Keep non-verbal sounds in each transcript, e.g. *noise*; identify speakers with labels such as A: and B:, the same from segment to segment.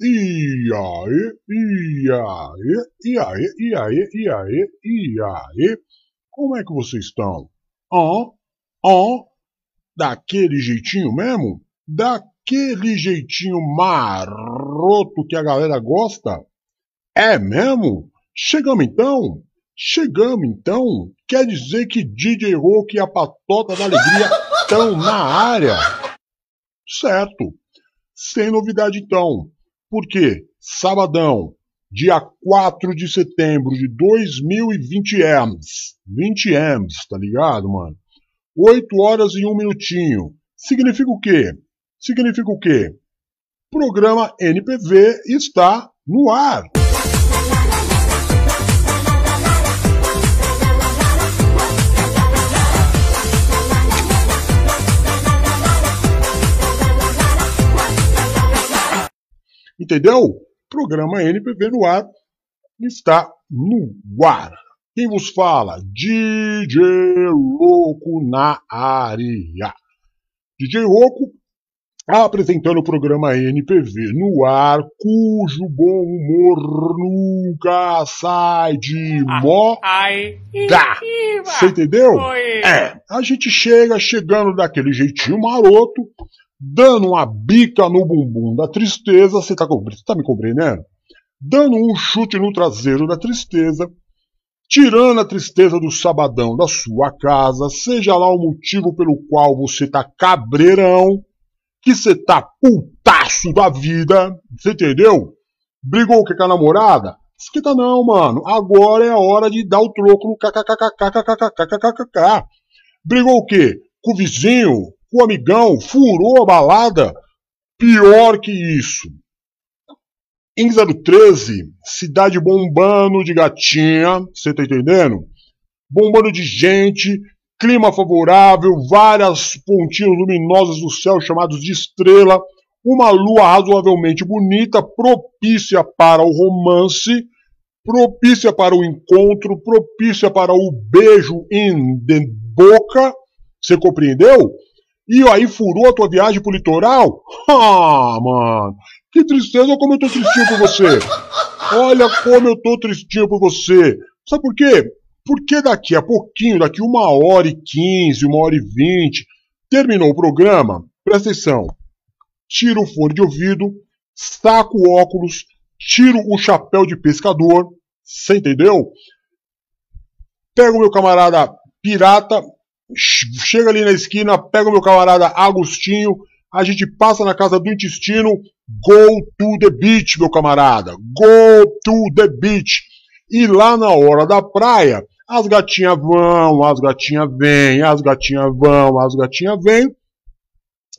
A: E aí, e aí, e aí, e aí, e aí, e aí, como é que vocês estão? Ó, ó, daquele jeitinho mesmo? Daquele jeitinho maroto que a galera gosta? É mesmo? Chegamos então? Chegamos então? Quer dizer que DJ Rock e a Patota da Alegria *laughs* estão na área? Certo. Sem novidade então. Por quê? Sabadão, dia 4 de setembro de 2020 anos. 20 anos, tá ligado, mano? 8 horas e 1 minutinho. Significa o quê? Significa o quê? Programa NPV está no ar. Entendeu? Programa NPV no ar está no ar. Quem vos fala? DJ Louco na área. DJ Louco apresentando o programa NPV no ar, cujo bom humor nunca sai de
B: Ah,
A: moda.
B: Ai.
A: Você entendeu?
B: Oi.
A: É, a gente chega chegando daquele jeitinho maroto, dando uma bica no bumbum da tristeza, você tá, você tá me compreendendo? Dando um chute no traseiro da tristeza, tirando a tristeza do sabadão da sua casa, seja lá o motivo pelo qual você tá cabreirão, que você tá putaço da vida, você entendeu? Brigou com a namorada? Esquenta não, mano. Agora é a hora de dar o troco no kkkkkkkkkkkkk. Brigou o quê? Com o vizinho? O amigão? Furou a balada? Pior que isso. Em 013, cidade bombando de gatinha, você tá entendendo? Bombando de gente, clima favorável, várias pontinhas luminosas do céu chamados de estrela, uma lua razoavelmente bonita, propícia para o romance, propícia para o encontro, propícia para o beijo em boca. Você compreendeu? E aí furou a tua viagem pro litoral? *laughs* Ah, mano, que tristeza, como eu tô tristinho por você. Olha como eu tô tristinho por você. Sabe por quê? Porque daqui a pouquinho, daqui uma hora e quinze, uma hora e vinte, terminou o programa, presta atenção. Tira o fone de ouvido, saca o óculos, tiro o chapéu de pescador, você entendeu? Pega o meu camarada pirata, chega ali na esquina, pega o meu camarada Agostinho, a gente passa na casa do intestino, go to the beach, meu camarada, go to the beach. E lá na hora da praia, as gatinhas vão, as gatinhas vêm, as gatinhas vão, as gatinhas vêm,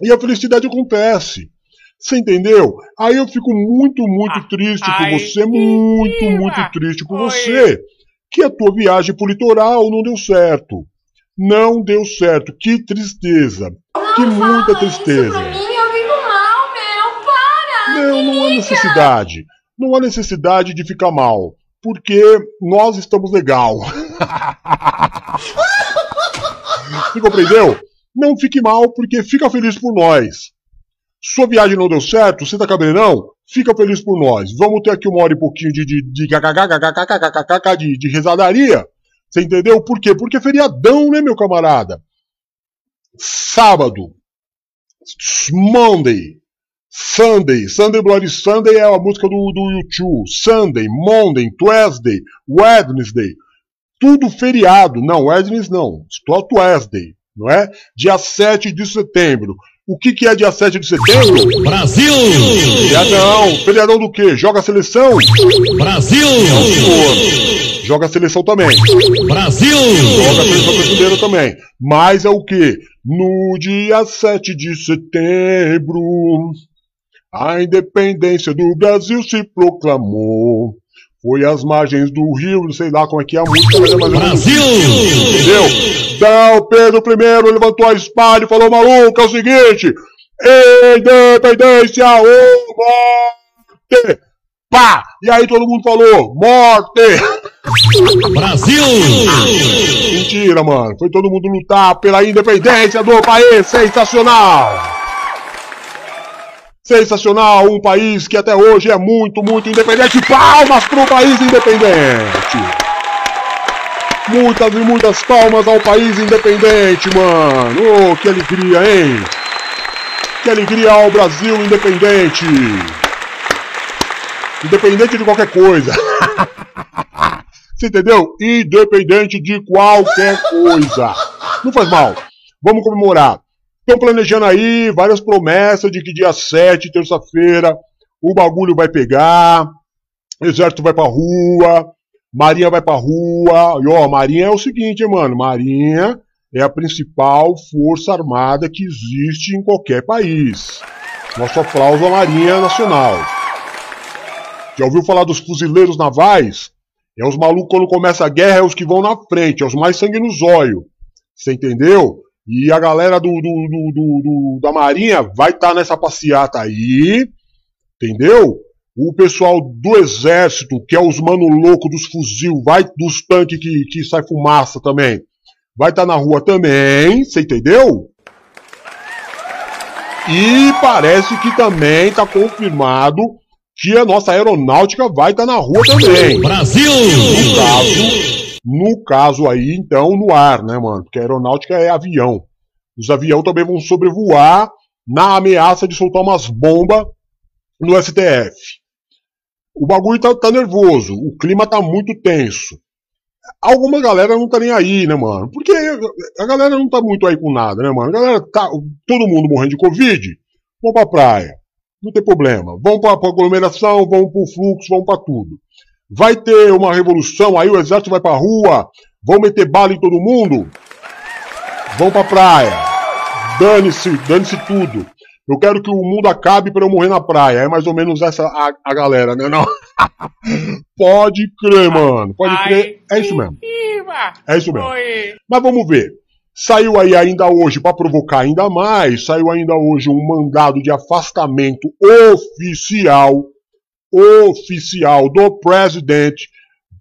A: e a felicidade acontece. Você entendeu? Aí eu fico muito, muito
B: Ah,
A: triste por
B: ai,
A: você, muito, muito triste por
B: Oi.
A: você, que a tua viagem pro litoral não deu certo. Não deu certo. Que tristeza. Que muita tristeza.
C: Pra mim, eu fico mal, meu. Para!
A: Não, não há necessidade. Não há necessidade de ficar mal. Porque nós estamos legal. *laughs* Você compreendeu? Não fique mal, porque fica feliz por nós. Sua viagem não deu certo, você tá cabreirão? Fica feliz por nós. Vamos ter aqui uma hora e pouquinho de, de, de, kkkkkkkkkkk de, de risadaria. Você entendeu? Por quê? Porque é feriadão, né, meu camarada? Sábado. Monday. Sunday, Sunday Bloody Sunday é a música do, do YouTube. Sunday, Monday, Tuesday, Wednesday. Tudo feriado. Não, Wednesday não. Só Tuesday, não é? Dia 7 de setembro. O que, que é dia 7 de setembro?
D: Brasil!
A: Feriadão. Feriadão do quê? Joga a seleção?
D: Brasil!
A: Joga a seleção também.
D: Brasil!
A: Joga a seleção brasileira também. Mas é o que? No dia 7 de setembro, a independência do Brasil se proclamou. Foi às margens do rio, não sei lá como é que é a música, mas é mais
D: Brasil!
A: Entendeu? Então, Pedro I levantou a espada e falou: maluco, é o seguinte: independência ou morte! Pá! E aí todo mundo falou: morte!
D: Brasil!
A: Mentira, mano. Foi todo mundo lutar pela independência do país. Sensacional! Sensacional, um país que até hoje é muito, muito independente. Palmas para o país independente. Muitas e muitas palmas ao país independente, mano. Oh, que alegria, hein? Que alegria ao Brasil independente. Independente de qualquer coisa. *laughs* Você entendeu? Independente de qualquer coisa. Não faz mal. Vamos comemorar. Estão planejando aí várias promessas de que dia 7, terça-feira, o bagulho vai pegar, exército vai pra rua, marinha vai pra rua. E ó, marinha é o seguinte, hein, mano, marinha é a principal força armada que existe em qualquer país. Nosso aplauso à Marinha Nacional. Já ouviu falar dos fuzileiros navais? É os malucos quando começa a guerra, é os que vão na frente, é os mais sangue no zóio. Você entendeu? E a galera do, do, do, do da Marinha vai estar tá nessa passeata aí, entendeu? O pessoal do Exército, que é os mano louco dos fuzil, vai dos tanques que, que sai fumaça também, vai estar tá na rua também, você entendeu? E parece que também está confirmado que a nossa aeronáutica vai estar tá na rua também.
D: Brasil!
A: No caso, no caso aí, então, no ar, né, mano? Porque a aeronáutica é avião. Os aviões também vão sobrevoar na ameaça de soltar umas bombas no STF. O bagulho tá, tá, nervoso, o clima tá muito tenso. Alguma galera não tá nem aí, né, mano? Porque a galera não tá muito aí com nada, né, mano? A galera tá. Todo mundo morrendo de Covid, vão pra praia. Não tem problema. Vão pra, pra aglomeração, vão pro fluxo, vão pra tudo. Vai ter uma revolução, aí o exército vai pra rua, vão meter bala em todo mundo, vão pra praia. Dane-se, dane-se tudo. Eu quero que o mundo acabe para eu morrer na praia. É mais ou menos essa a, a galera, né? Não. *laughs* pode crer, mano. Pode crer. É isso mesmo. É isso mesmo. Mas vamos ver. Saiu aí ainda hoje, para provocar ainda mais, saiu ainda hoje um mandado de afastamento oficial oficial do presidente,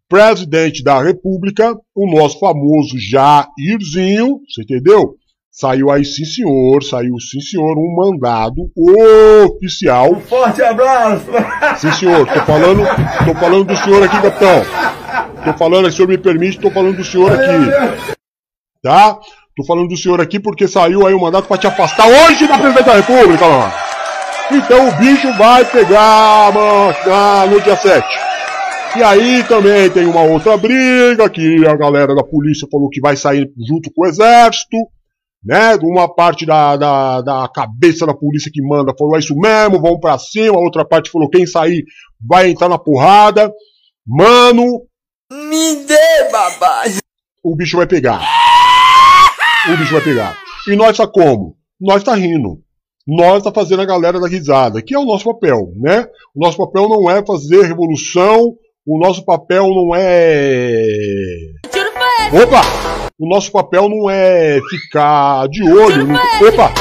A: presidente da República, o nosso famoso Jairzinho, você entendeu? Saiu aí sim senhor, saiu sim senhor, um mandado oficial. Um
B: forte abraço!
A: Sim senhor, tô falando, tô falando do senhor aqui, capitão. Tô falando, se o senhor me permite, tô falando do senhor aqui. Tá? Tô falando do senhor aqui porque saiu aí o um mandato para te afastar hoje da presidente da República, mano. Então o bicho vai pegar mano, no dia 7. E aí também tem uma outra briga que a galera da polícia falou que vai sair junto com o exército, né? Uma parte da, da, da cabeça da polícia que manda falou é isso mesmo, vamos pra cima. A outra parte falou quem sair vai entrar na porrada. Mano.
B: Me dê, babá.
A: O bicho vai pegar. O bicho vai pegar. E nós tá como? Nós tá rindo nós tá fazendo a galera da risada, que é o nosso papel, né? O nosso papel não é fazer revolução, o nosso papel não é. Opa! O nosso papel não é ficar de olho, no... opa!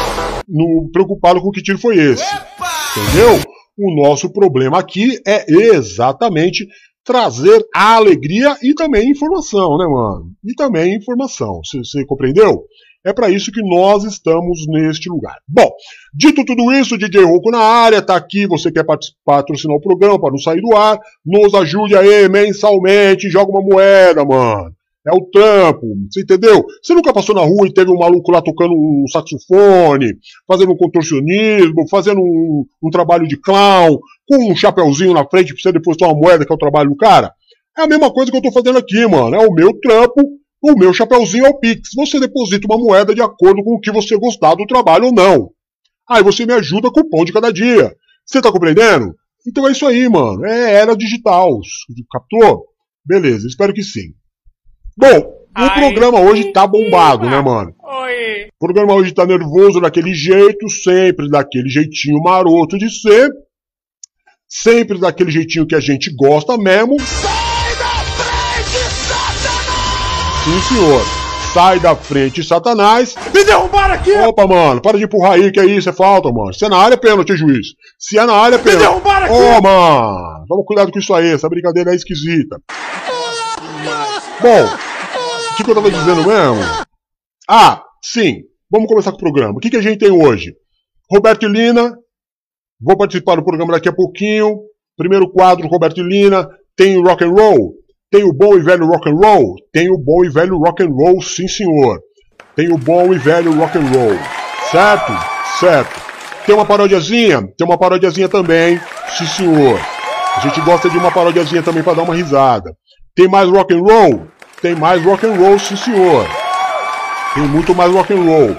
A: No... preocupado com que tiro foi esse. Entendeu? O nosso problema aqui é exatamente trazer alegria e também informação, né, mano? E também informação. Você compreendeu? É para isso que nós estamos neste lugar. Bom, dito tudo isso, DJ Rouco na área, tá aqui, você quer patrocinar o programa para não sair do ar, nos ajude aí mensalmente, joga uma moeda, mano. É o trampo, você entendeu? Você nunca passou na rua e teve um maluco lá tocando um saxofone, fazendo um contorcionismo, fazendo um, um trabalho de clown, com um chapeuzinho na frente pra você depositar uma moeda, que é o trabalho do cara? É a mesma coisa que eu tô fazendo aqui, mano. É o meu trampo o meu chapeuzinho é o Pix. Você deposita uma moeda de acordo com o que você gostar do trabalho ou não. Aí você me ajuda com o pão de cada dia. Você tá compreendendo? Então é isso aí, mano. É era digital. Captou? Beleza, espero que sim. Bom, o Ai, programa hoje tá bombado, né, mano? Oi. O programa hoje tá nervoso daquele jeito, sempre daquele jeitinho maroto de ser. Sempre daquele jeitinho que a gente gosta mesmo. Sim, senhor. Sai da frente, Satanás.
B: Me derrubaram aqui!
A: Opa, mano, para de empurrar aí, que é isso, é falta, mano. Se é na área, é pênalti, juiz. Se é na área, é pênalti. Me derrubaram aqui! Ô, oh, mano, toma cuidado com isso aí, essa brincadeira é esquisita. Bom, o que, que eu tava dizendo mesmo? Ah, sim, vamos começar com o programa. O que, que a gente tem hoje? Roberto Lina, Vou participar do programa daqui a pouquinho. Primeiro quadro, Roberto Lina. Tem rock and roll. Tem o bom e velho rock and roll. Tem o bom e velho rock and roll, sim senhor. Tem o bom e velho rock and roll. Certo? Certo. Tem uma parodiazinha? Tem uma parodiazinha também, sim senhor. A gente gosta de uma parodiazinha também para dar uma risada. Tem mais rock and roll? Tem mais rock and roll, sim senhor. Tem muito mais rock and roll.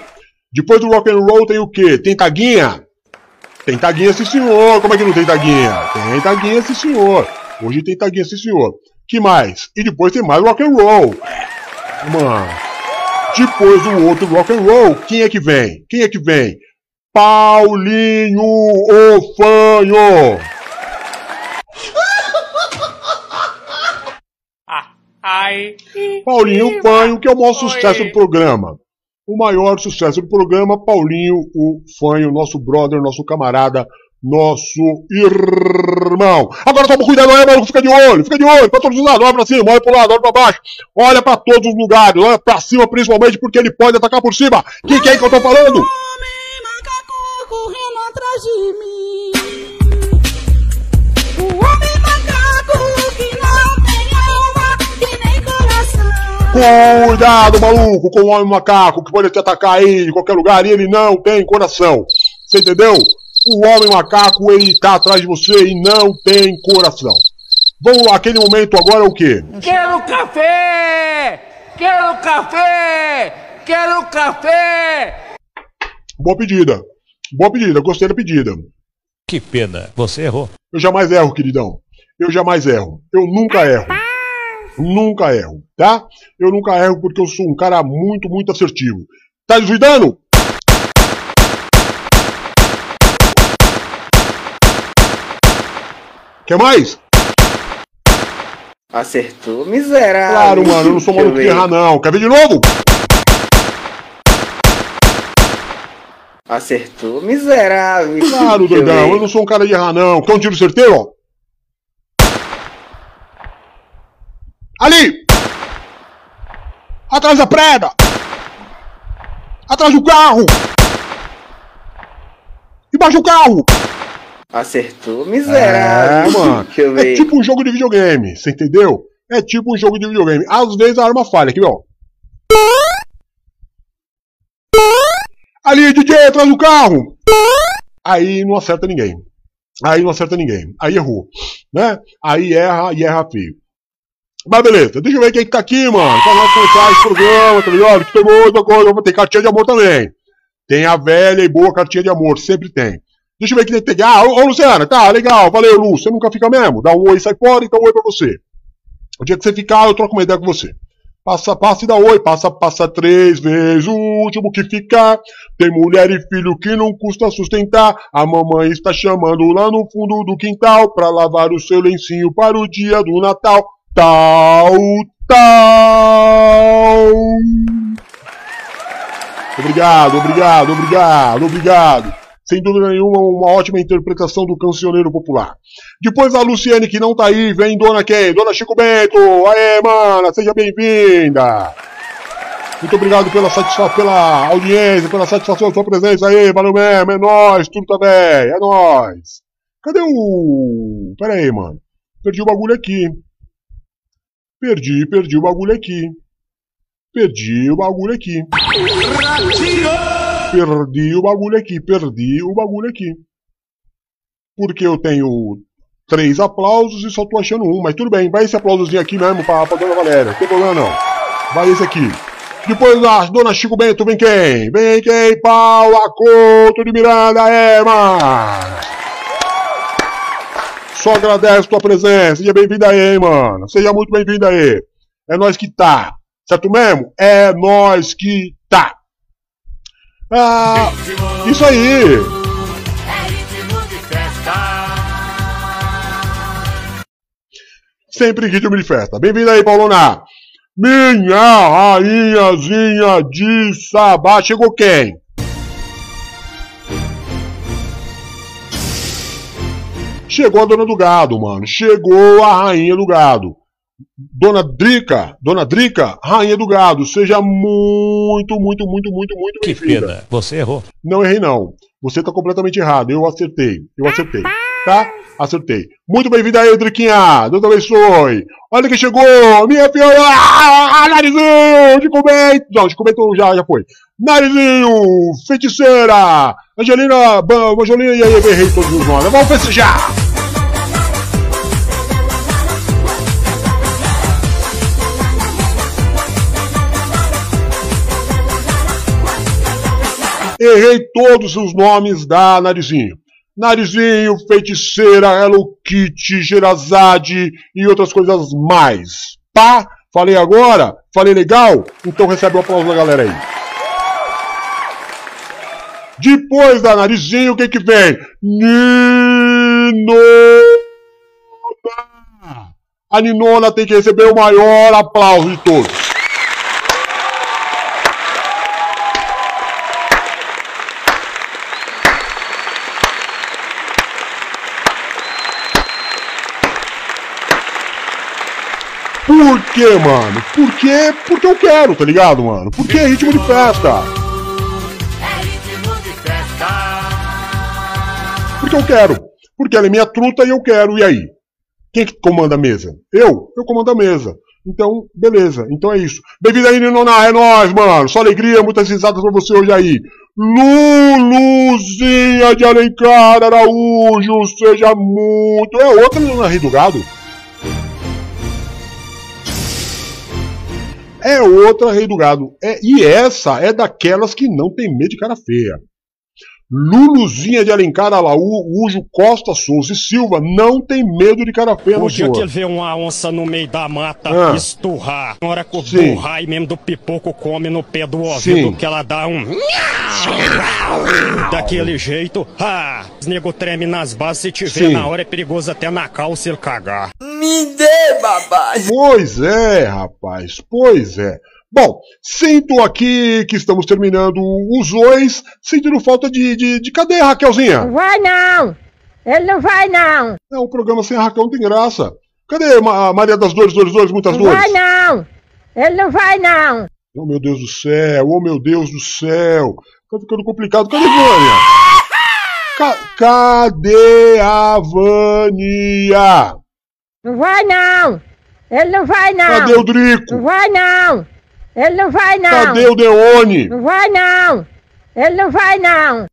A: Depois do rock and roll tem o quê? Tem taguinha? Tem taguinha, sim senhor. Como é que não tem taguinha? Tem taguinha, sim senhor. Hoje tem taguinha, sim senhor. Que mais? E depois tem mais rock and roll. Mano. Depois do outro rock and roll, quem é que vem? Quem é que vem? Paulinho o Fanho.
E: Ai.
A: Paulinho Fanho, que é o maior sucesso do programa. O maior sucesso do programa, Paulinho o Fanho, nosso brother, nosso camarada, nosso irmão. Agora toma cuidado aí, maluco, fica de olho, fica de olho, pra todos os lados, olha pra cima, olha pro lado, olha pra baixo, olha pra todos os lugares, olha pra cima principalmente porque ele pode atacar por cima. Quem que é que eu tô falando?
F: Homem macaco correndo atrás de mim. O homem macaco que não tem alma e nem coração.
A: Cuidado, maluco, com o homem macaco que pode te atacar aí em qualquer lugar e ele não tem coração. Você entendeu? O homem macaco, ele tá atrás de você e não tem coração. Vamos lá, aquele momento agora é o quê?
E: Quero café! Quero café! Quero café!
A: Boa pedida. Boa pedida, gostei da pedida.
D: Que pena, você errou.
A: Eu jamais erro, queridão. Eu jamais erro. Eu nunca erro. Nunca erro, tá? Eu nunca erro porque eu sou um cara muito, muito assertivo. Tá desvidando? Quer mais?
G: Acertou, miserável.
A: Claro, mano, eu não sou maluco de errar, não. Quer ver de novo?
G: Acertou, miserável.
A: Claro, doidão. Eu não sou um cara de errar, não. Quer um tiro certeiro, ó? Ali! Atrás da preda! Atrás do carro! Embaixo do carro!
G: Acertou,
A: É,
G: miserável.
A: mano. *laughs*
G: Deixa eu
A: É
G: ver.
A: tipo um jogo de videogame, você entendeu? É tipo um jogo de videogame. Às vezes a arma falha, aqui, ó. Ali, DJ, atrás do carro! Aí não acerta ninguém. Aí não acerta ninguém. Aí errou. Né? Aí erra e erra feio. Mas beleza, deixa eu ver quem que tá aqui, mano. Pra nós começar esse programa, tá ligado? Que tem muita coisa. Tem cartinha de amor também. Tem a velha e boa cartinha de amor, sempre tem. Deixa eu ver quem tem. Ah, ô, ô Luciana, tá, legal, valeu, Lu. Você nunca fica mesmo? Dá um oi e sai fora, então um oi pra você. O dia que você ficar, eu troco uma ideia com você. Passa, passa e dá oi, passa, passa três vezes. O último que ficar. Tem mulher e filho que não custa sustentar. A mamãe está chamando lá no fundo do quintal pra lavar o seu lencinho para o dia do Natal. Tal, tal. Obrigado, obrigado, obrigado, obrigado. Sem dúvida nenhuma, uma ótima interpretação do cancioneiro popular. Depois a Luciane, que não tá aí, vem Dona quem? Dona Chico Bento. Aê, mana, seja bem-vinda. Muito obrigado pela satisfação, pela audiência, pela satisfação da sua presença aí. Valeu mesmo, é nóis, tudo tá bem, é nóis. Cadê o... Pera aí, mano. Perdi o bagulho aqui. Perdi, perdi o bagulho aqui. Perdi o bagulho aqui. Perdi o bagulho aqui, perdi o bagulho aqui. Porque eu tenho três aplausos e só tô achando um, mas tudo bem, vai esse aplausozinho aqui mesmo pra, pra Dona Valéria, não tem problema não. Vai esse aqui. Depois a Dona Chico Bento, vem quem? Vem quem? Paula Couto de Miranda, é. Só agradeço tua presença, seja bem-vinda aí, mano. Seja muito bem-vinda aí. É nós que tá. Certo mesmo? É nós que tá. Ah, isso aí. Sempre ritmo de festa. Bem-vindo aí, Paulona. Minha rainhazinha de sabá. Chegou quem? Chegou a dona do gado, mano. Chegou a rainha do gado. Dona Drica, Dona Drica, rainha do gado. Seja muito, muito, muito, muito, muito
D: Que pena, você errou.
A: Não errei, não. Você tá completamente errado. Eu acertei. Eu acertei. Tá? Acertei. Muito bem-vinda aí, Driquinha. Deus abençoe. Olha quem chegou. Minha filha. Ah, Narizinho. De comento. Não, de comento já, já foi. Narizinho. Feiticeira. Angelina. Angelina. E aí, eu errei todos os nomes. Vamos festejar. Errei todos os nomes da Narizinho. Narizinho, Feiticeira, Hello Kitty, Gerazade e outras coisas mais. Tá? Falei agora? Falei legal? Então recebe o aplauso da galera aí. Depois da Narizinho, o que que vem? Ninona! A Ninona tem que receber o maior aplauso de todos. Por quê, mano? Porque, porque eu quero, tá ligado, mano? Porque é ritmo de festa. Porque eu quero. Porque ela é minha truta e eu quero. E aí? Quem que comanda a mesa? Eu? Eu comando a mesa. Então, beleza. Então é isso. Bem-vindo aí, Ninoná. É nóis, mano. Só alegria, muitas risadas pra você hoje aí. Luluzinha de Alencar Araújo, seja muito. É outra Ninoná Rei do Gado? É outra Rei do Gado. É, e essa é daquelas que não tem medo de cara feia. Luluzinha de Alencar Araújo, Costa Souza e Silva não tem medo de cara feia,
H: O dia que ele vê uma onça no meio da mata
A: Ah.
H: esturrar, na hora que o
A: Sim.
H: burrai mesmo do pipoco come no pé do ouvido,
A: Sim.
H: que ela dá um. Daquele jeito, ah, os nego treme nas bases, se tiver
A: Sim.
H: na hora é perigoso até na calça ele cagar.
B: Me dê, babá.
A: Pois é, rapaz, pois é. Bom, sinto aqui que estamos terminando os dois, sentindo falta de, de, de cadê, Raquelzinha?
F: Vai não! Ele não vai não!
A: É, o programa sem a Raquel não tem graça. Cadê a Maria das Dores, Dores, Dores, muitas dores?
F: Vai não! Ele não vai não!
A: Oh, meu Deus do céu, oh, meu Deus do céu. Tá ficando complicado. Cadê Vânia? *laughs* Ca- cadê a Vânia?
F: Não vai não! Ele não vai não!
A: Cadê o Drico?
F: Não vai não! Ele não vai não!
A: Cadê o Deone?
F: Não vai não! Ele não vai não!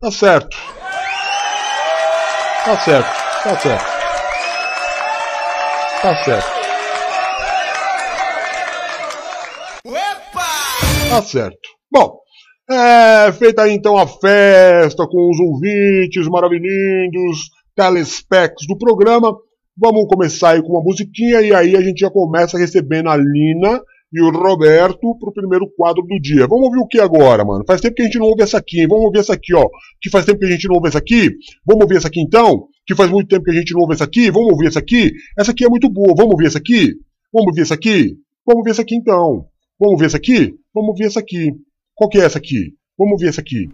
A: Tá certo. Tá certo. Tá certo. Tá certo. Tá certo. Bom, é, feita aí então a festa com os ouvintes maravilhindos, telespecs do programa, vamos começar aí com uma musiquinha e aí a gente já começa recebendo a Lina e o Roberto pro primeiro quadro do dia. Vamos ouvir o que agora, mano? Faz tempo que a gente não ouve essa aqui, hein? Vamos ouvir essa aqui, ó. Que faz tempo que a gente não ouve essa aqui. Vamos ouvir essa aqui então? Que faz muito tempo que a gente não ouve essa aqui. Vamos ouvir essa aqui? Essa aqui é muito boa. Vamos ouvir essa aqui? Vamos ouvir essa aqui? Vamos ouvir essa aqui então. Vamos ouvir essa aqui? Vamos ouvir essa aqui. Qual que é essa aqui? Vamos ouvir essa aqui.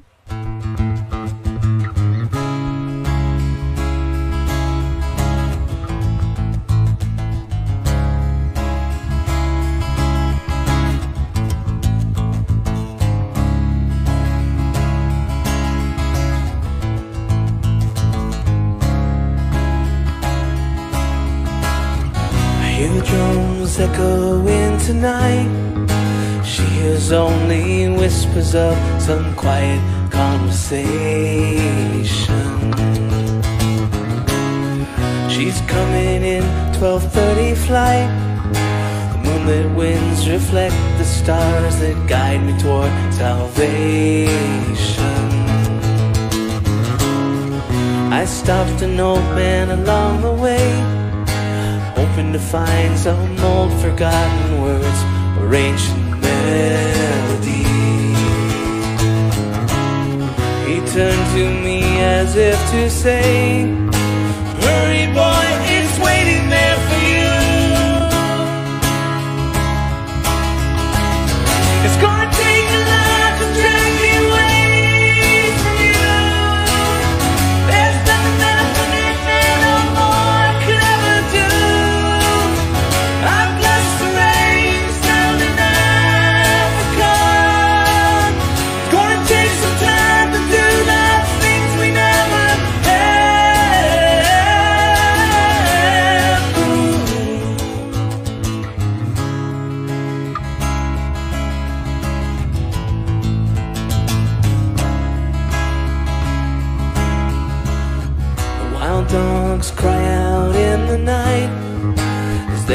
I: Of some quiet conversation. She's coming in 12:30 flight. The moonlit winds reflect the stars that guide me toward salvation. I stopped an old man along the way hoping to find some old forgotten words or ancient melody. He turned to me as if to say, Hurry, boy,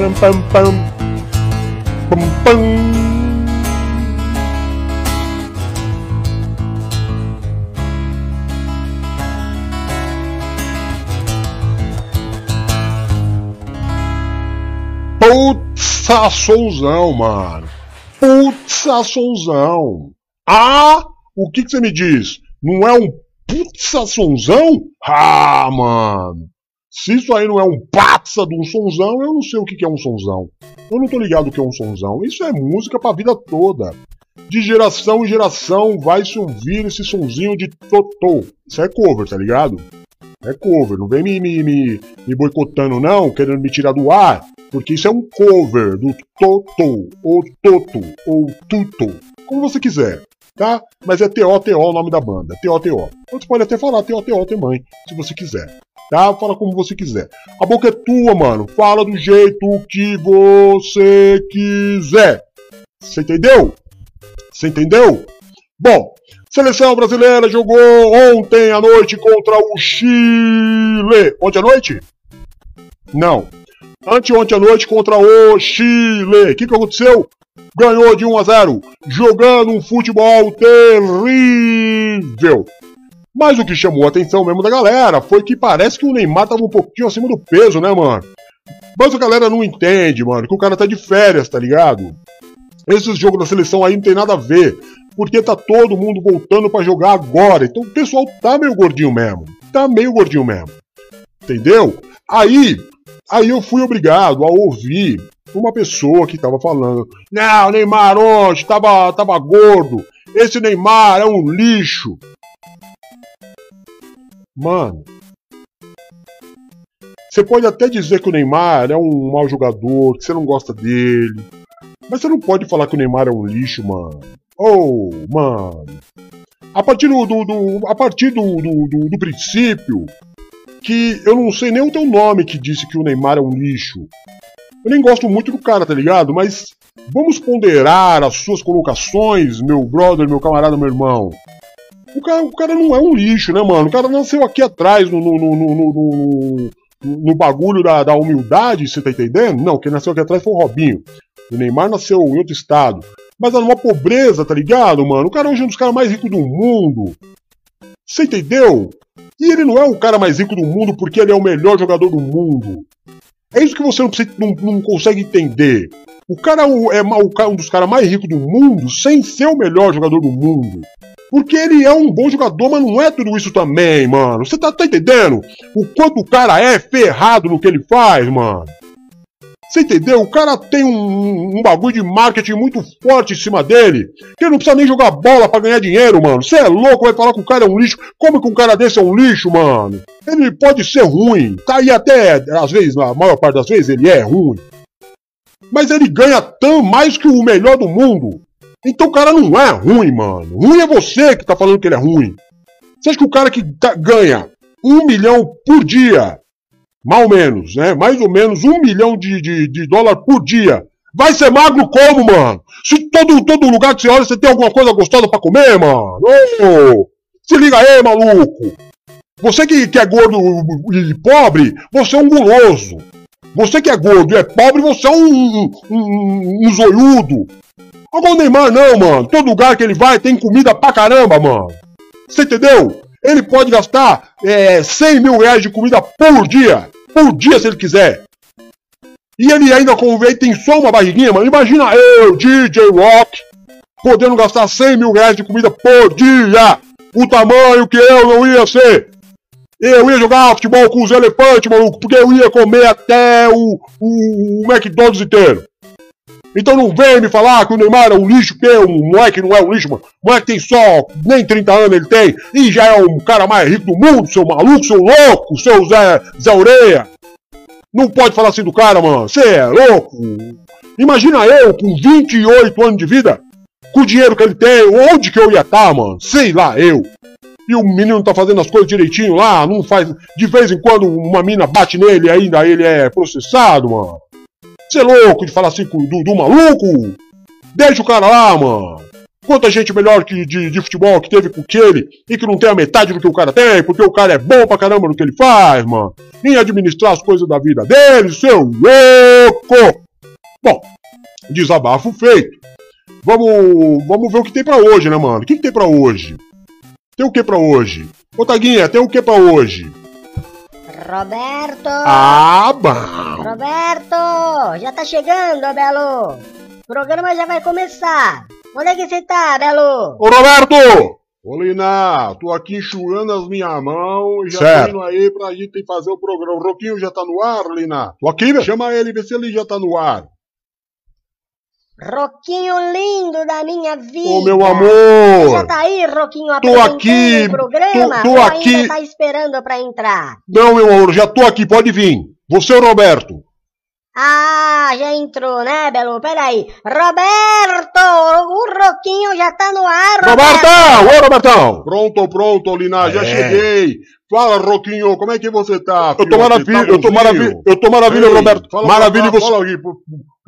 A: param, pam, pam. Pam, pam. Putz, souzão, mano. Putz, souzão. Ah, o que que você me diz? Não é um putz, sonzão? Ah, mano. Se isso aí não é um patsa de um sonzão, eu não sei o que é um sonzão. Eu não tô ligado o que é um sonzão. Isso é música pra vida toda. De geração em geração vai se ouvir esse sonzinho de totô. Isso é cover, tá ligado? É cover. Não vem me, me, me, me boicotando, não, querendo me tirar do ar. Porque isso é um cover do Totô, ou Toto, ou Tuto, como você quiser, tá? Mas é T-O-T-O o nome da banda, T-O-T-O. Você pode até falar T-O-T-O também, se você quiser, tá? Fala como você quiser. A boca é tua, mano. Fala do jeito que você quiser. Você entendeu? Você entendeu? Bom, seleção brasileira jogou ontem à noite contra o Chile. Ontem à noite? Não. Anteontem à noite contra o Chile. O que, que aconteceu? Ganhou de 1 a 0, jogando um futebol terrível. Mas o que chamou a atenção mesmo da galera foi que parece que o Neymar tava um pouquinho acima do peso, né, mano? Mas a galera não entende, mano, que o cara tá de férias, tá ligado? Esses jogos da seleção aí não tem nada a ver, porque tá todo mundo voltando pra jogar agora. Então o pessoal tá meio gordinho mesmo. Tá meio gordinho mesmo. Entendeu? Aí, aí eu fui obrigado a ouvir uma pessoa que tava falando: Não, Neymar hoje tava, tava gordo. Esse Neymar é um lixo. Mano, você pode até dizer que o Neymar é um mau jogador, que você não gosta dele. Mas você não pode falar que o Neymar é um lixo, mano. Oh, mano. A partir do. do, do- a partir do, do, do- princípio que eu não sei nem o teu nome que disse que o Neymar é um lixo. Eu nem gosto muito do cara, tá ligado? Mas vamos ponderar as suas colocações, meu brother, meu camarada, meu irmão. O cara, o cara não é um lixo, né, mano? O cara nasceu aqui atrás no, no, no, no, no- no- bagulho da, da humildade, você tá entendendo? Não, quem nasceu aqui atrás foi o Robinho. O Neymar nasceu em outro estado. Mas era uma pobreza, tá ligado, mano? O cara hoje é um dos caras mais ricos do mundo. Você entendeu? E ele não é o cara mais rico do mundo porque ele é o melhor jogador do mundo. É isso que você não, precisa- não- não consegue entender. O cara é o- é um dos caras mais ricos do mundo sem ser o melhor jogador do mundo. Porque ele é um bom jogador, mas não é tudo isso também, mano. Você tá, tá entendendo? O quanto o cara é ferrado no que ele faz, mano. Você entendeu? O cara tem um, um bagulho de marketing muito forte em cima dele. Que ele não precisa nem jogar bola pra ganhar dinheiro, mano. Você é louco, vai falar que o cara é um lixo. Como que um cara desse é um lixo, mano? Ele pode ser ruim. Tá aí até, às vezes, na maior parte das vezes, ele é ruim. Mas ele ganha tão mais que o melhor do mundo. Então o cara não é ruim, mano. Ruim é você que tá falando que ele é ruim. Você acha que o cara que tá- ganha um milhão por dia, mal menos, né? Mais ou menos um milhão de, de, de dólar por dia, vai ser magro como, mano? Se todo, todo lugar que você olha você tem alguma coisa gostosa pra comer, mano. Ô, se liga aí, maluco. Você que, que é gordo e pobre, você é um guloso. Você que é gordo e é pobre, você é um, um, um, um zoiudo. Agora o Neymar não, mano. Todo lugar que ele vai tem comida pra caramba, mano. Você entendeu? Ele pode gastar é, 100 mil reais de comida por dia. Por dia, se ele quiser. E ele ainda convém, tem só uma barriguinha, mano. Imagina eu, DJ Rock, podendo gastar 100 mil reais de comida por dia. O tamanho que eu não ia ser. Eu ia jogar futebol com os elefantes, maluco, porque eu ia comer até o, o, o McDonald's inteiro. Então não vem me falar que o Neymar é um lixo, que um moleque não é um lixo, mano. O moleque tem só nem 30 anos ele tem, e já é o cara mais rico do mundo, seu maluco, seu louco, seu Zé, Zé Oreia. Não pode falar assim do cara, mano. Você é louco. Imagina eu com 28 anos de vida, com o dinheiro que ele tem, onde que eu ia estar, mano? Sei lá, eu. E o menino tá fazendo as coisas direitinho lá, não faz. De vez em quando uma mina bate nele ainda ele é processado, mano. Você é louco de falar assim do, do maluco? Deixa o cara lá, mano. Quanta gente melhor que de, de futebol que teve com ele e que não tem a metade do que o cara tem, porque o cara é bom pra caramba no que ele faz, mano. Em administrar as coisas da vida dele, seu louco! Bom, desabafo feito. Vamos, vamos ver o que tem pra hoje, né, mano? O que, que tem pra hoje? Tem o que pra hoje? Ô, Taguinha, tem o que pra hoje?
J: Roberto!
A: Ah, bom!
J: Roberto! Já tá chegando, Belo! O programa já vai começar! Onde é que você tá, Belo?
A: Ô, Roberto! Ô, Lina, tô aqui enxugando as minhas mãos e já Certo.
K: tô
A: tô indo aí pra gente fazer o programa. O Roquinho já tá no ar, Lina? Tô aqui, velho. Chama ele, vê se ele já tá no ar.
J: Roquinho lindo da minha vida!
A: Ô, meu
J: Você Já
A: amor!
J: tá aí, Roquinho,
A: Tô aqui,
J: o programa?
A: tô- tô aqui.
J: ainda tá esperando pra entrar?
A: Não, meu amor, já tô aqui, pode vir. Você, Roberto.
J: Ah, já entrou, né, Belo? Peraí. Roberto! O Roquinho já tá no ar,
A: Robertão! Ô, Robertão! Pronto, pronto, Lina, já
D: É.
A: cheguei. Fala, Roquinho, como é que você tá?
D: Eu tô maravilha, eu tô maravilha,
A: eu tô maravilha,
D: Ei,
A: Roberto.
D: fala
A: maravilha e você.
D: fala
A: aqui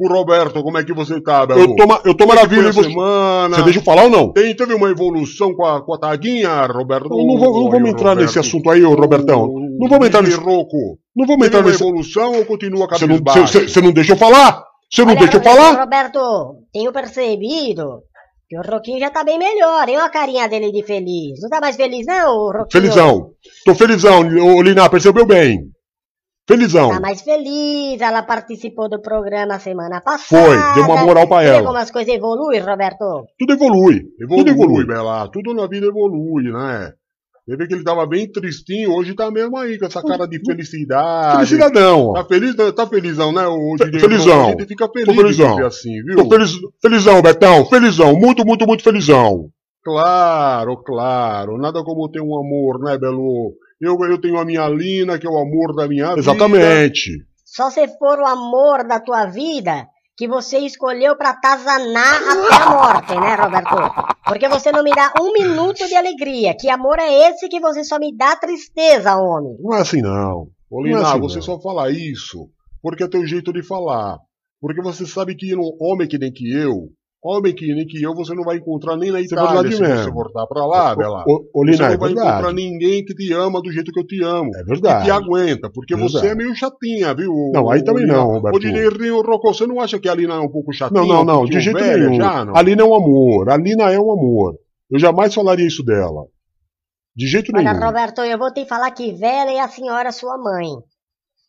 A: pro Roberto, como é que você tá,
D: Belo?
A: Eu tô, ma- eu tô maravilha
D: a
A: você.
D: semana?
A: Você deixa eu falar ou não?
D: Tem, teve uma evolução com a, com a taguinha, Roberto?
A: Eu não, vou, não vamos entrar nesse assunto aí, ô Robertão. Não vamos entrar nesse.
D: Roco.
A: Não vamos entrar nesse.
D: evolução ou continua
A: Você não,
D: cabisbaixo?
A: você- não deixa eu falar? Você não
J: Olha,
A: deixa eu
J: Roberto,
A: falar?
J: Roberto, tenho percebido que o Roquinho já tá bem melhor, hein? Olha a carinha dele de feliz. Não tá mais feliz, não, o Roquinho?
A: Felizão. Tô felizão, ô Lina, percebeu bem. Felizão.
J: Tá mais feliz, ela participou do programa semana passada.
A: Foi, deu uma moral pra
J: Vê
A: ela.
J: como as coisas evoluem, Roberto?
A: Tudo evolui.
D: Evolui,
A: Tudo evolui.
D: Bela. Tudo na vida evolui, né? Você vê que ele tava bem tristinho, hoje tá mesmo aí, com essa cara de felicidade.
A: Felicidadão.
D: Tá feliz, tá felizão, né? O
A: Fe- felizão.
D: A gente fica feliz
A: Tô felizão.
D: de assim, viu?
A: Tô feliz, felizão, Betão. Felizão. Muito, muito, muito felizão.
D: Claro, claro. Nada como ter um amor, né, Belo? Eu, eu tenho a minha Lina, que é o amor da minha vida.
A: Exatamente.
J: Só se for o amor da tua vida que você escolheu pra tazanar até a morte, né, Roberto? Porque você não me dá um minuto de alegria. Que amor é esse que você só me dá tristeza, homem?
A: Não é assim, não.
D: Ô,
A: Não
D: Lina,
A: é assim,
D: você
A: não.
D: só fala isso porque é teu jeito de falar. Porque você sabe que um homem que nem que eu, homem que nem que eu, você não vai encontrar nem na
A: é
D: Itália
A: verdade
D: se você
A: mesmo.
D: voltar pra lá, Bela.
A: Ô, ô,
D: Você
A: Lina,
D: não
A: é
D: vai
A: verdade.
D: encontrar ninguém que te ama do jeito que eu te amo.
A: É
D: Que
A: verdade.
D: te aguenta, porque
A: Verdade.
D: você é meio chatinha, viu?
A: Não, aí também
D: Lina?
A: não, Roberto.
D: Ô, Dineirinho Rocco, você não acha que a Lina é um pouco chatinha?
A: Não, não, não. De jeito
D: velha
A: nenhum.
D: Já, não?
A: A Lina é um amor. A Lina é um amor. Eu jamais falaria isso dela. De jeito
J: Olha,
A: nenhum.
J: Roberto, eu vou te falar que velha é a senhora sua mãe.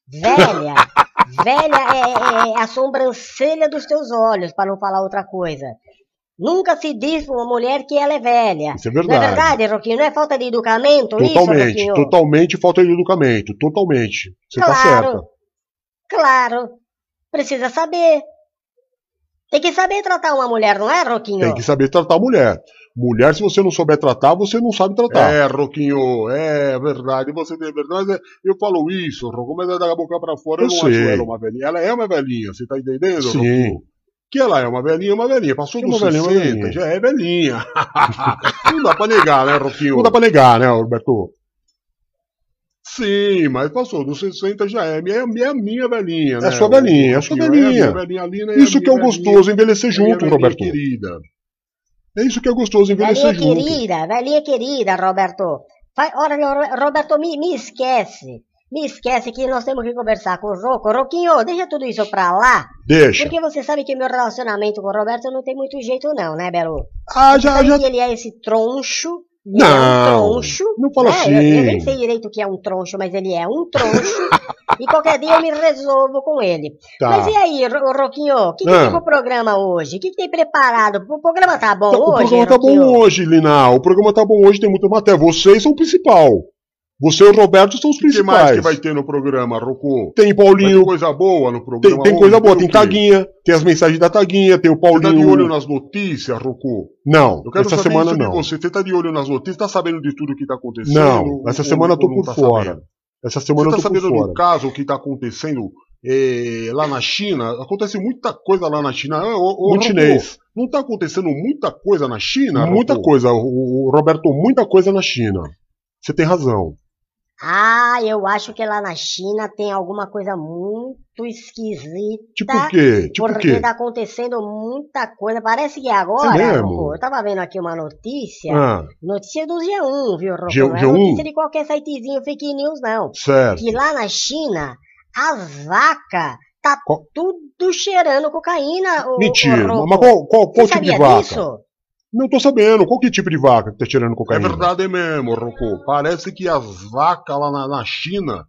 J: Velha *laughs* Velha é, é- é a sobrancelha dos teus olhos, para não falar outra coisa. Nunca se diz pra uma mulher que ela é velha.
A: Isso é
J: Não é
A: verdade.
J: verdade, Roquinho? Não é falta de educamento isso,
A: Totalmente, totalmente falta de educamento. Totalmente. Você tá
J: Claro.
A: certa.
J: Claro. Precisa saber. Tem que saber tratar uma mulher, não é, Roquinho?
A: Tem que saber tratar a mulher. Mulher, se você não souber tratar, você não sabe tratar.
K: É, Roquinho, é verdade, você tem verdade. é- Eu falo isso, Roquinho, mas é da boca pra fora, eu,
A: Eu
K: não
A: sei.
K: acho ela uma velhinha. Ela é uma velhinha, você tá entendendo,
A: Sim.
K: Roquinho? Que ela é uma velhinha, uma velhinha. Passou
A: Que
K: dos
A: uma velhinha, uma
K: 60,
A: velhinha.
K: já é velhinha. *laughs* não dá pra negar, né, Roquinho?
A: Não dá pra negar, né, Roberto?
K: Sim, mas passou dos 60 já é minha, minha, minha velhinha, né?
A: É sua velhinha, é sua velhinha.
K: É a velhinha né?
A: Isso
K: a
A: que é o gostoso, envelhecer junto, Roberto.
K: querida.
A: É isso que é gostoso, envelhecer
J: Velhinha
A: junto.
J: querida, velhinha querida, Roberto. Olha, Ro- Roberto, me, me esquece. Me esquece que nós temos que conversar com o Roco. Roquinho, deixa tudo isso pra lá.
A: Deixa.
J: Porque você sabe que meu relacionamento com o Roberto não tem muito jeito, não, né, Belo?
A: Ah, já, já.
J: ele é esse troncho.
A: Não,
J: é um troncho.
A: não fala
J: né?
A: assim.
J: Eu, eu nem sei direito o que é um troncho, mas ele é um troncho. *laughs* e qualquer dia eu me resolvo com ele.
A: Tá.
J: Mas e aí, Ro- Roquinho, o que, que
A: Ah.
J: tem pro programa hoje? O que, que tem preparado? O programa tá bom
A: o
J: hoje,
A: programa tá
J: Roquinho?
A: bom hoje, Lina. O programa tá bom hoje, tem muita matéria. Vocês são o principal. Você e o Roberto são os
K: O que mais
A: principais.
K: que vai ter no programa, Rocô?
A: Tem Paulinho,
K: coisa boa no
A: tem,
K: programa
A: tem
K: hoje?
A: coisa boa, tem
K: quê?
A: taguinha, tem as mensagens da taguinha, tem o
K: Você tá de
A: Paulinho.
K: olho nas notícias, Rocô?
A: Não,
K: Eu quero
A: essa
K: saber
A: semana não.
K: você. Você tá de olho nas notícias, tá sabendo de tudo que tá acontecendo?
A: Não, essa semana eu tô por
K: tá
A: fora.
K: sabendo?
A: Essa semana
K: Você
A: eu
K: tá
A: tô por
K: sabendo
A: fora.
K: do caso que tá acontecendo eh, lá na China? Acontece muita coisa lá na China. Ô, ô,
A: Muito chinês.
K: Não tá acontecendo muita coisa na China?
A: Muita coisa, o, o Roberto, muita coisa na China. Você tem razão.
J: Ah, eu acho que lá na China tem alguma coisa muito esquisita.
A: Tipo o quê? Tipo o
J: porque
A: quê?
J: tá acontecendo muita coisa. Parece que agora,
A: É mesmo?
J: Rocco, eu tava vendo aqui uma notícia.
A: Ah,
J: Notícia do G1, viu, Rocco? Não é
A: G1?
J: notícia de qualquer sitezinho fake news, não.
A: certo.
J: Que lá na China, as vacas tá
A: Qual-
J: tudo cheirando cocaína,
A: Mentira.
J: ô, Rocco.
A: Mas qual, qual, qual
J: Você
A: tipo de
J: sabia
A: vaca?
J: disso?
A: Não tô sabendo. Qual que tipo de vaca que tá tirando
K: É
A: cocaína?
K: verdade mesmo, Rocô. Parece que as vacas lá na, na China,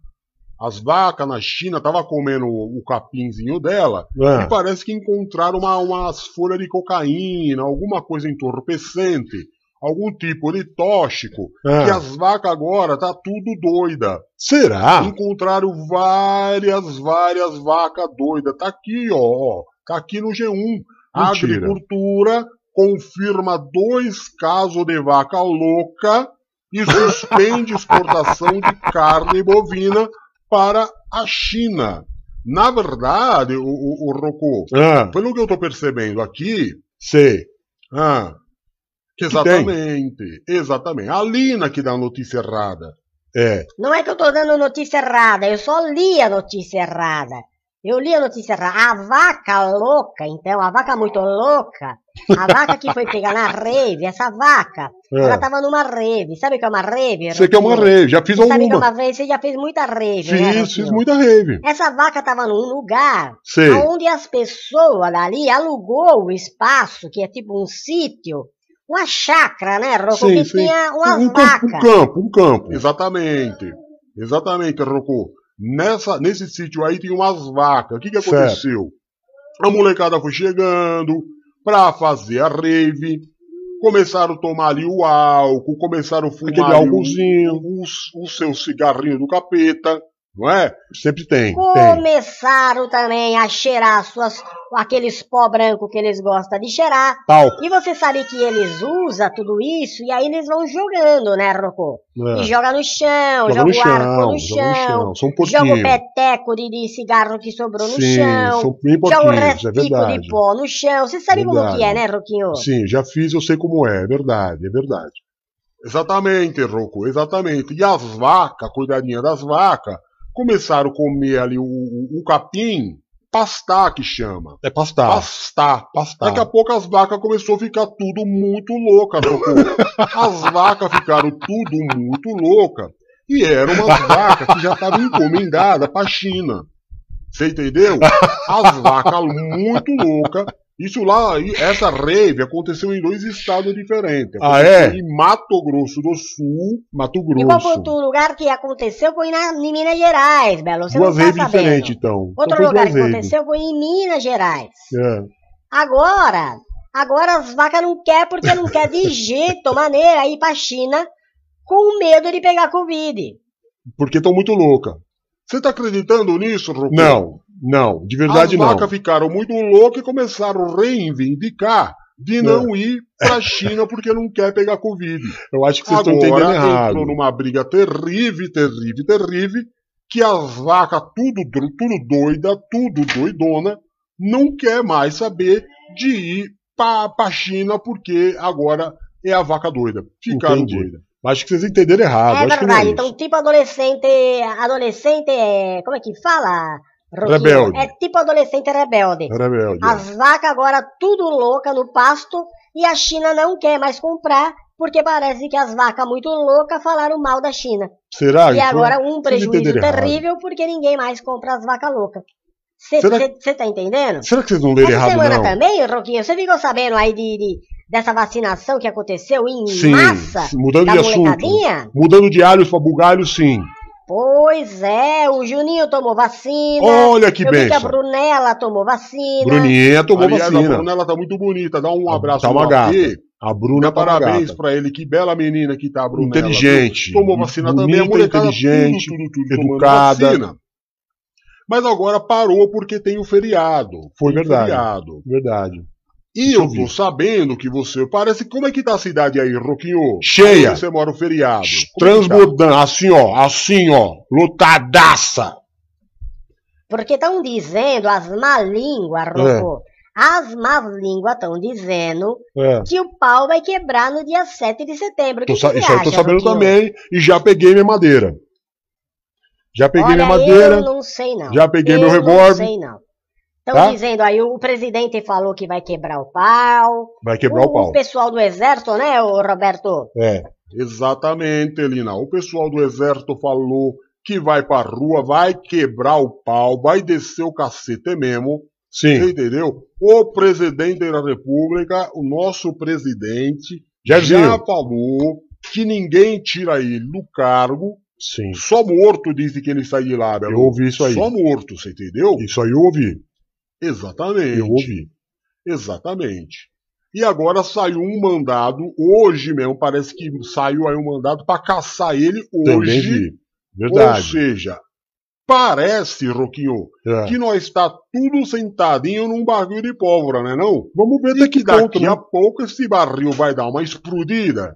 K: as vacas na China tava comendo o, capinzinho dela
A: É.
K: e parece que encontraram uma, umas folhas de cocaína, alguma coisa entorpecente, algum tipo de tóxico,
A: É.
K: que as vacas agora tá tudo doida.
A: Será?
K: Encontraram várias, várias vacas doidas. Tá aqui, ó. Tá aqui no G1. A
A: Mentira.
K: agricultura confirma dois casos de vaca louca e suspende exportação de carne bovina para a China. Na verdade, o, o, o Rocô,
A: Ah,
K: pelo que eu tô percebendo aqui,
A: sei.
K: ah,
A: Que
K: exatamente, exatamente. A Lina que dá a notícia errada.
A: É.
J: Não é que eu tô dando notícia errada, eu só li a notícia errada. Eu li a notícia errada. A vaca louca, então, a vaca muito louca, a vaca que foi pegar na rave, essa vaca,
A: É.
J: ela tava numa rave. Sabe o que é uma rave?
A: Você que é uma rave, já fiz
J: Você sabe o que é
A: alguma.
J: uma rave? Você já fez muita rave, né,
A: Fiz, fiz muita rave.
J: Essa vaca tava num lugar
A: Sei.
J: onde as pessoas dali alugou o espaço, que é tipo um sítio, uma chácara, né, Rocco?
A: Sim,
J: que
A: sim.
J: tinha umas
A: Um campo, um
J: vacas.
A: campo, um campo.
K: Exatamente. Exatamente, Rocô. Nessa, nesse sítio aí tinha umas vacas. O que, que
A: Certo.
K: aconteceu? A molecada foi chegando pra fazer a rave. Começaram a tomar ali o álcool, começaram a fumar
A: Aquele
K: ali
A: álcoolzinho.
K: o, o, o seu cigarrinho do capeta, não é?
A: Sempre tem, tem.
J: Começaram também a cheirar suas, aqueles pó branco que eles gostam de cheirar. E você sabe que eles usam tudo isso e aí eles vão jogando, né, Rocco?
A: É.
J: E joga no chão,
A: Joga
J: joga,
A: no
J: o arco
A: chão,
J: no
A: joga no
J: chão,
A: chão.
J: Joga o peteco de, de cigarro que sobrou no
A: Sim,
J: chão, joga o
A: pouquinhos, é
J: de pó no chão. Você sabe como
A: Verdade.
J: que é, né, Roquinho?
A: Sim, já fiz, eu sei como é, é verdade, é verdade.
K: Exatamente, Rocco, exatamente. E as vacas, cuidadinha das vacas, começaram a comer ali o, o, o capim, pastar que chama.
A: É pastar.
K: Pastar.
A: Pastar.
K: Daqui a pouco as vacas começou a ficar tudo muito louca. *laughs* As vacas ficaram tudo muito louca. E eram umas vacas que já estavam encomendadas para a China. Você entendeu? As vacas muito loucas Isso lá, essa rave aconteceu em dois estados diferentes.
A: Ah, é?
K: Em Mato Grosso do Sul.
A: Mato
J: E qual foi
A: Grosso.
J: outro lugar que aconteceu foi na, em Minas Gerais, Belo. Você
A: Duas
J: não tá
A: diferentes, então.
J: Outro
A: então
J: lugar que
A: raves.
J: aconteceu foi em Minas Gerais.
A: É.
J: Agora, agora as vacas não quer porque não quer de *laughs* jeito maneira ir pra China com medo de pegar Covid.
A: Porque estão muito louca.
K: Você tá acreditando nisso, Roquinho?
A: Não, não, de verdade
K: As
A: não.
K: vacas ficaram muito loucas e começaram a reivindicar de não ir pra China porque não quer pegar Covid.
A: Eu acho que vocês estão entendendo
K: Agora
A: errado.
K: entrou numa briga terrível, terrível, terrível, que as vacas tudo, tudo doida, tudo doidona, não quer mais saber de ir pra, pra China porque agora é a vaca doida. Ficaram
A: Entendi.
K: doidas.
A: Acho que vocês entenderam errado.
J: é
A: acho que não
J: verdade.
A: é isso.
J: então, tipo adolescente. Adolescente é. Como é que fala?
A: Rebelde.
J: É tipo adolescente rebelde.
A: Rebelde. é.
J: As vacas agora tudo louca no pasto e a China não quer mais comprar porque parece que as vacas muito loucas falaram mal da China.
A: Será?
J: e
A: Então,
J: agora um prejuízo
A: entenderam errado.
J: terrível porque ninguém mais compra as vacas loucas. Você tá entendendo?
A: Será que vocês não leram
J: Essa
A: errado,
J: semana
A: não?
J: também, Roquinho, você ficou sabendo aí de, de- dessa vacinação que aconteceu em
A: Sim,
J: massa
A: mudando
J: da
A: de assunto. Mudando de alhos pra bugalho, sim.
J: Pois é, o Juninho tomou vacina.
A: Olha que
J: que a. Brunella tomou vacina.
A: Bruninha tomou
K: Aliás,
A: vacina.
K: a Brunella tá muito bonita. Dá um abraço
A: Tá uma gata.
K: AP.
A: A Bruna tá
K: Parabéns pra ele, que bela menina que tá a Brunella.
A: Inteligente.
K: Tomou vacina também, a
A: Bonita,
K: molecada
A: inteligente,
K: tudo, tudo, tudo,
A: educada.
K: vacina. Mas agora parou porque tem o feriado.
A: Foi
K: Tem
A: verdade.
K: Feriado.
A: Verdade.
K: E
A: Deixa eu
K: tô sabendo que você. Parece. Como é que tá a cidade aí, Roquinho?
A: Cheia.
K: Onde você mora o feriado. É que tá?
A: Transbordando, assim ó, assim ó, lotadaça.
J: Porque estão dizendo, as má línguas, Rocco, as más línguas estão dizendo
A: É.
J: que o pau vai quebrar no dia 7 de setembro. Que
A: Tô sa-
J: que
A: isso
J: você
A: eu tô
J: acha,
A: sabendo
J: Roquinho?
A: também e já peguei minha madeira. Já peguei
J: Olha,
A: minha madeira.
J: eu não sei não.
A: já peguei
J: eu
A: meu
J: Não
A: revólver.
J: sei não. Estão
A: Tá?
J: dizendo aí, o presidente falou que vai quebrar o pau.
A: Vai quebrar o, pau.
J: O pessoal do exército, né, o Roberto?
A: É.
K: Exatamente, Elina. O pessoal do exército falou que vai pra rua, vai quebrar o pau, vai descer o cacete mesmo. Você
A: Sim.
K: entendeu? O presidente da república, o nosso presidente,
A: Jairzinho.
K: já falou que ninguém tira ele do cargo.
A: Sim.
K: Só morto disse que ele sai de lá, Belo.
A: Eu ouvi isso aí.
K: Só morto, você entendeu?
A: Isso aí eu ouvi.
K: Exatamente.
A: Eu ouvi.
K: Exatamente. E agora saiu um mandado, hoje mesmo, parece que saiu aí um mandado para caçar ele hoje.
A: vi.
K: Ou
A: Verdade.
K: seja, parece, Roquinho,
A: É.
K: que nós está tudo sentadinho num barril de pólvora, né não?
A: Vamos ver
K: E
A: até
K: que
A: ponto,
K: daqui
A: né?
K: a pouco esse barril vai dar uma explodida,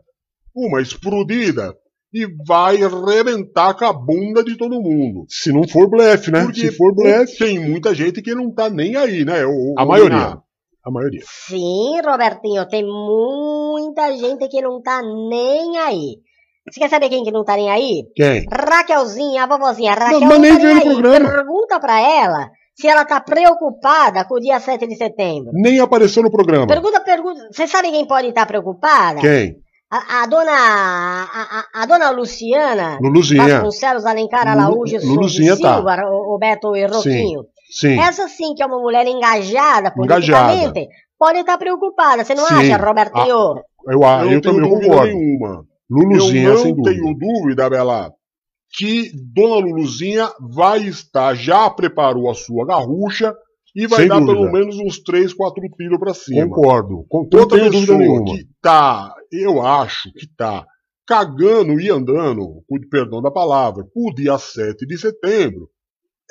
K: uma explodida, e vai rebentar com a bunda de todo mundo.
A: Se não for blefe, né?
K: Porque
A: Se for blefe,
K: tem muita gente que não tá nem aí, né? O-
A: a
K: o-
A: maioria. A maioria.
J: Sim, Robertinho, tem muita gente que não tá nem aí. Você quer saber quem que não tá nem aí?
A: Quem?
J: Raquelzinha, a vovozinha. Raquel
A: mas
J: não
A: nem
J: tá
A: veio
J: nem
A: no
J: aí.
A: programa.
J: Pergunta pra ela se ela tá preocupada com o dia 7 de setembro.
A: Nem apareceu no programa.
J: Pergunta, pergunta. Você sabe quem pode estar preocupada?
A: Quem?
J: A, a dona. A, a- a dona Luciana.
A: Luluzinha.
J: Vasconcelos Alencar Araújo
A: Lulu- Luluzinha tá.
J: Silva, o, o Beto e Roquinho.
A: Sim.
J: Essa sim que é uma mulher engajada
A: Engajada.
J: politicamente, pode estar preocupada. Você não
A: Sim.
J: acha, Robertinho?
A: Eu, ah,
K: Eu
A: eu,
K: não tenho
A: também
K: dúvida
A: concordo.
K: nenhuma.
A: Luluzinha,
K: eu
A: sem
K: não
A: dúvida.
K: tenho dúvida, Bela, que Dona Luluzinha vai estar, já preparou a sua garrucha e vai
A: Sem
K: dar
A: dúvida.
K: pelo menos uns 3, 4 tiros pra cima.
A: Concordo. Com,
K: Outra pessoa
A: nenhuma.
K: que tá, eu acho que tá cagando e andando, com perdão da palavra, o dia 7 de setembro,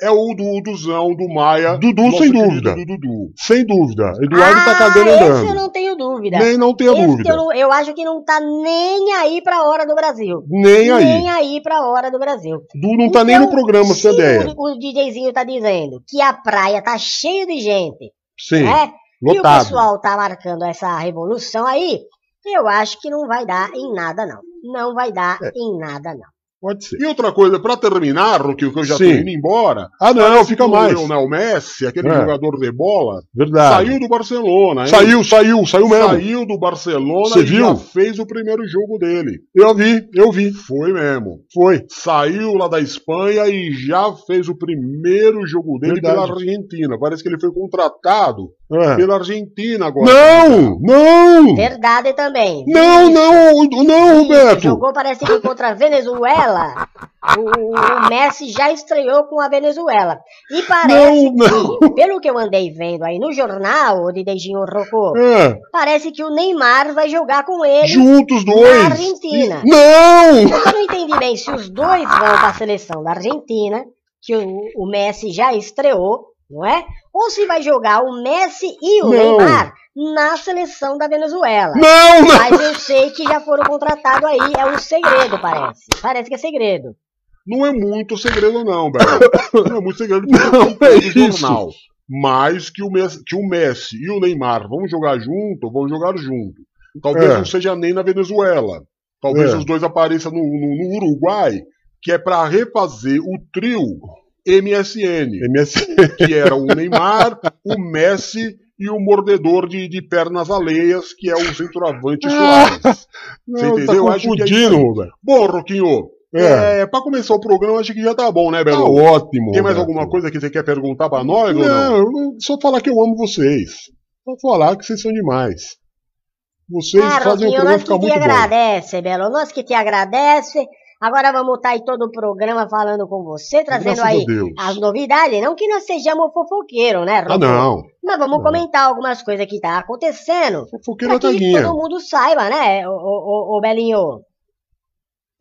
K: é o Duduzão do Maia.
A: Dudu, sem dúvida.
K: Dudu.
A: Sem dúvida. Eduardo tá
J: ah,
A: cagando
J: esse
A: andando.
J: eu não tenho dúvida.
A: Nem não tenha
J: Esse
A: dúvida.
J: eu, não- eu acho que não tá nem aí pra hora do Brasil.
A: Nem aí.
J: Nem aí pra hora do Brasil.
A: Du não tá nem no programa,
J: se
A: ideia.
J: o, o DJzinho tá dizendo que a praia tá cheia de gente,
A: Sim.
J: né? E o
A: Lotado.
J: pessoal tá marcando essa revolução aí, eu acho que não vai dar em nada, não. Não vai dar
A: É.
J: em nada, não.
A: Pode ser.
K: E outra coisa, pra terminar, Roquinho, que eu já tô
A: Sim.
K: indo embora.
A: Ah, não, fica mais.
K: O Lionel Messi, aquele
A: É.
K: jogador de bola,
A: Verdade.
K: saiu do Barcelona, hein?
A: Saiu, saiu, saiu mesmo.
K: Saiu do Barcelona
A: Você
K: e
A: viu?
K: já fez o primeiro jogo dele.
A: Eu vi, eu vi.
K: Foi mesmo.
A: Foi.
K: Saiu lá da Espanha e já fez o primeiro jogo dele
A: Verdade.
K: pela Argentina. Parece que ele foi contratado
A: É.
K: pela Argentina agora.
A: Não, não!
J: Verdade também.
A: Não, não, não, Roberto!
J: Jogou, parece que contra a Venezuela. O, o Messi já estreou com a Venezuela. E parece
A: Não,
J: que, pelo que eu andei vendo aí no jornal, de Deijinho Rocô,
A: É,
J: parece que o Neymar vai jogar com ele
A: juntos dois!
J: na Argentina.
A: Não!
J: Eu não entendi bem se os dois vão para a seleção da Argentina, que o, o Messi já estreou, não é? Ou se vai jogar o Messi e o
A: Não.
J: Neymar na seleção da Venezuela.
A: Não, não!
J: Mas eu sei que já foram contratados aí, é um segredo, parece. Parece que é segredo.
K: Não é muito segredo, não, velho. Não é muito segredo porque
A: Não, é isso.
K: jornal. Mas que o, Messi, que o Messi e o Neymar vão jogar junto, vão jogar junto. Talvez
A: É.
K: não seja nem na Venezuela. Talvez
A: É.
K: os dois apareçam no, no- no Uruguai, que é para refazer o trio MSN,
A: MS...
K: que era o Neymar, o Messi e o mordedor de, de pernas alheias, que é o centroavante Soares.
A: Ah, Não,
K: Você
A: tá
K: entendeu? Acho que é isso. Bom, Roquinho,
A: É.
K: é. pra começar o programa, acho que já tá bom, né,
A: Tá
K: Belo?
A: ótimo.
K: Tem mais
A: Roberto.
K: alguma coisa que você quer perguntar pra nós ou não?
A: Não, eu não- só falar que eu amo vocês. Só falar que vocês são demais. Vocês
J: Ah,
A: fazem o programa
J: nós
A: ficar
J: que te
A: muito bom.
J: agradece, Belo. Nós que te agradece. Agora vamos estar aí todo o programa falando com você, trazendo
A: Graças
J: aí as novidades. Não que nós sejamos fofoqueiros, né,
A: Ah,
J: Roquinho?
A: não.
J: Mas vamos
A: Não.
J: comentar algumas coisas que tá acontecendo.
A: Fofoqueira
J: Pra
A: tá
J: que todo mundo saiba, né, ô, ô, ô, ô Belinho?